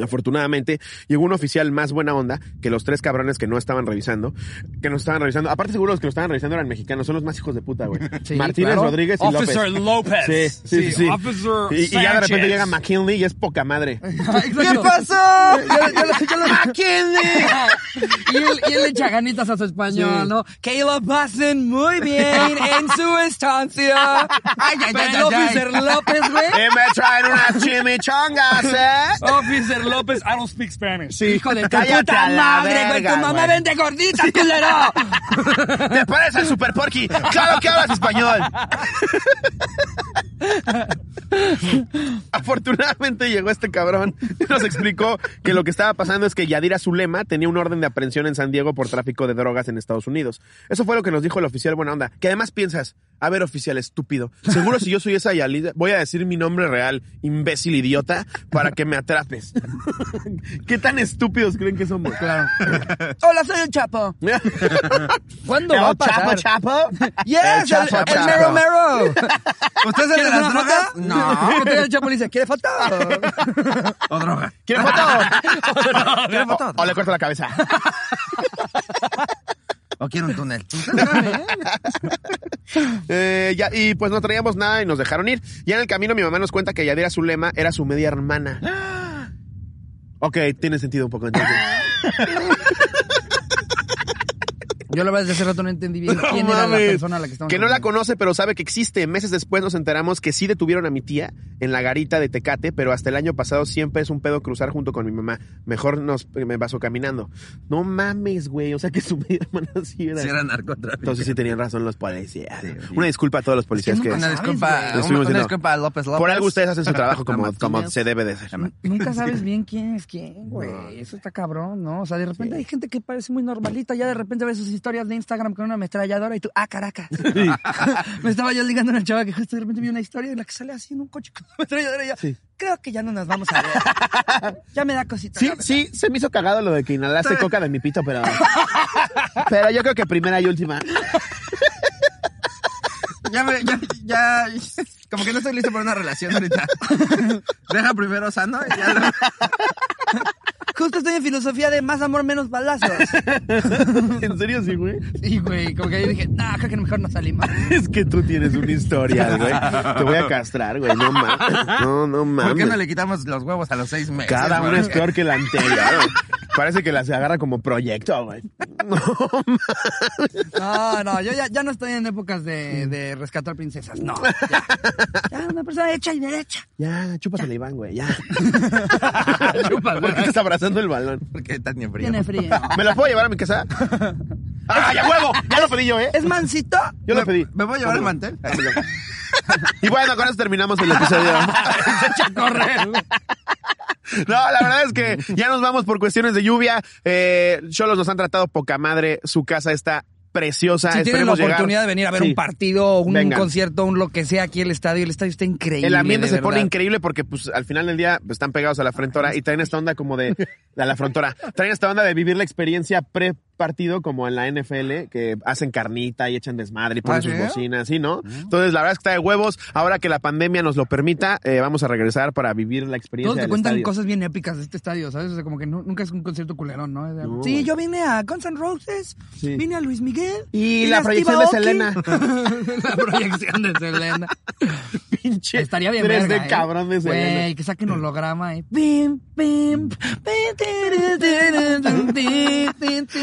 Afortunadamente, llegó un oficial más buena onda que los tres cabrones que no estaban revisando, que nos estaban revisando. Aparte, seguro los que lo estaban revisando eran mexicanos, son los más hijos de puta, güey. *laughs* Sí, Martínez, claro. Rodríguez y Officer López. López. Sí, sí, sí. sí. Officer Y, y ya de repente llega McKinley y es poca madre. *laughs* ¿Qué pasó? Lo- *laughs* y, él, y él le echa ganitas a su español, Sí. ¿no? Que lo pasen muy bien en su estancia. Ay, ay, ay, el ay, Officer López, güey. Y me traen unas chimichangas, ¿eh? Officer López, I don't speak Spanish. Sí. Hijo de tu puta madre, güey. Tu mamá vende gordita, culero. *laughs* ¿Te parece el Super Porky? ¡Claro que hablas español! Afortunadamente llegó este cabrón y nos explicó que lo que estaba pasando es que Yadira Zulema tenía un orden de aprehensión en San Diego por tráfico de drogas en Estados Unidos. Eso fue lo que nos dijo el oficial buena onda. Que además piensas, a ver oficial estúpido, seguro si yo soy esa Yadira, voy a decir mi nombre real, imbécil idiota, para que me atrapes. *laughs* ¿Qué tan estúpidos creen que somos? Claro. *laughs* Hola, soy el Chapo. *laughs* ¿Cuándo va a El pasar? Chapo Chapo. Yes, el, Chapo el Chapo. mero mero. ¿Usted es el de ¿Quieres las drogas? foto? No. El Chapo y le dice, ¿quiere foto? O droga. ¿Quiere foto? ¿Quiere foto? O, o le corto la cabeza. ¿O quiere un túnel? *laughs* Eh, ya, y pues no traíamos nada y nos dejaron ir. Ya en el camino mi mamá nos cuenta que Yadira Zulema era su media hermana. *gasps* Ok, tiene sentido un poco entonces. *laughs* Yo la verdad desde hace rato no entendí bien *laughs* No quién era la persona a la que estamos Que no la conoce, pero sabe que existe. Meses después nos enteramos que sí detuvieron a mi tía en la garita de Tecate, pero hasta el año pasado siempre es un pedo cruzar junto con mi mamá. Mejor nos me paso caminando. No mames, güey. O sea que su *laughs* media hermana sí era. Si era narcotráfico. Entonces sí tenían razón los policías. Sí, sí. Una disculpa a todos los policías nunca que. Una ¿Sabes, disculpa, una, estuvimos una diciendo. disculpa a López López. Por algo ustedes hacen su trabajo A como, como se debe de ser. Nunca sabes bien quién es quién, *laughs* güey. Eso está cabrón, ¿no? O sea, de repente hay gente que parece muy normalita, ya de repente ves sus historias de Instagram con una ametralladora y tú, ah, caracas. *laughs* Me estaba yo ligando a una chava que justo de repente vi una historia en la que sale así en un coche con una ametralladora y yo, Sí. creo que ya no nos vamos a ver. *laughs* ya me da cosita. Sí, sí, se me hizo cagado lo de que inhalaste coca de mi pito, pero. Pero yo creo que primera y última. Ya, me, ya, ya, como que no estoy listo para una relación ahorita. *laughs* Deja primero sano y ya luego- Justo estoy en filosofía de más amor, menos balazos. *laughs* ¿En serio sí, güey? Sí, güey, como que yo dije, nah, creo que mejor no salimos. *laughs* Es que tú tienes una historia, güey. Te voy a castrar, güey. No mames. No, no mames. ¿Por qué no le quitamos los huevos a los seis meses? Cada uno es peor que la anterior. Parece que la se agarra como proyecto, güey. No, No, no, yo ya, ya no estoy en épocas de, de rescatar princesas. No, ya. Ya, una persona hecha y derecha. ya, chúpasela, Iván, güey, ya. *laughs* Chúpasela. ¿Por qué estás abrazando el balón? ¿Por qué tan frío? Tiene frío. *laughs* ¿Me la puedo llevar a mi casa? *laughs* ¡Ah, ya huevo! Ya lo pedí yo, ¿eh? ¿Es mansito? Yo lo pedí. ¿Me voy a llevar el mantel? Y bueno, con eso terminamos el episodio. *laughs* Se echa a correr. No, la verdad es que ya nos vamos por cuestiones de lluvia. Eh, Cholos nos han tratado poca madre. Su casa está preciosa. Si tienen la llegar. oportunidad de venir a ver Sí. un partido, un Vengan. concierto, un lo que sea aquí el estadio, el estadio está increíble. El ambiente se pone increíble porque pues al final del día pues, están pegados a la frontora y traen esta onda como de *laughs* a la frontora. Traen esta onda de vivir la experiencia pre partido como en la NFL que hacen carnita y echan desmadre y ponen ¿Ah, sus sí? bocinas, ¿sí, no? Entonces la verdad es que está de huevos. Ahora que la pandemia nos lo permita, eh, vamos a regresar para vivir la experiencia Todos te del cuentan estadio. cosas bien épicas de este estadio, ¿sabes? O sea, como que nu- nunca es un concierto culerón, ¿no? Sí, yo vine a Guns N' Roses, Sí. vine a Luis Miguel. Y la proyección Steve de Selena. *laughs* La proyección de Selena. Pinche Estaría bien 3D verga, ¿eh? cabrón de Selena. Güey, que saquen holograma, ¿eh? Pim, pim,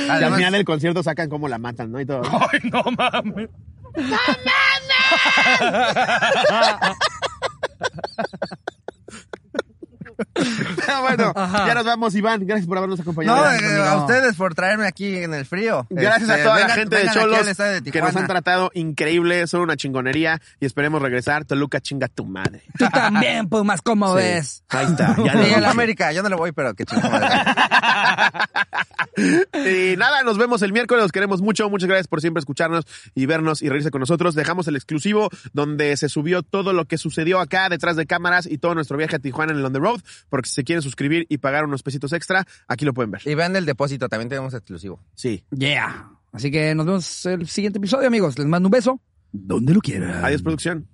al final del concierto sacan cómo la matan, ¿no? Y todo. Ay, no mames. *laughs* Pero *laughs* bueno, Ajá. ya nos vamos, Iván. Gracias por habernos acompañado. No, Gracias, eh, a ustedes por traerme aquí en el frío. Gracias Este, a toda la gente de Cholos de que nos han tratado increíble, son una chingonería y esperemos regresar. Toluca chinga tu madre. Tú también, Pumas, ¿cómo Sí. ves? Ahí está, ya *laughs* Sí, dije. América, yo no le voy, pero que chingada. *laughs* Y nada, nos vemos el miércoles, los queremos mucho, muchas gracias por siempre escucharnos y vernos y reírse con nosotros. Dejamos el exclusivo donde se subió todo lo que sucedió acá detrás de cámaras y todo nuestro viaje a Tijuana en el On The Road, porque si se quieren suscribir y pagar unos pesitos extra, aquí lo pueden ver. Y vean el depósito, también tenemos exclusivo. Sí. Yeah. Así que nos vemos el siguiente episodio, amigos. Les mando un beso. Donde lo quieran. Adiós, producción.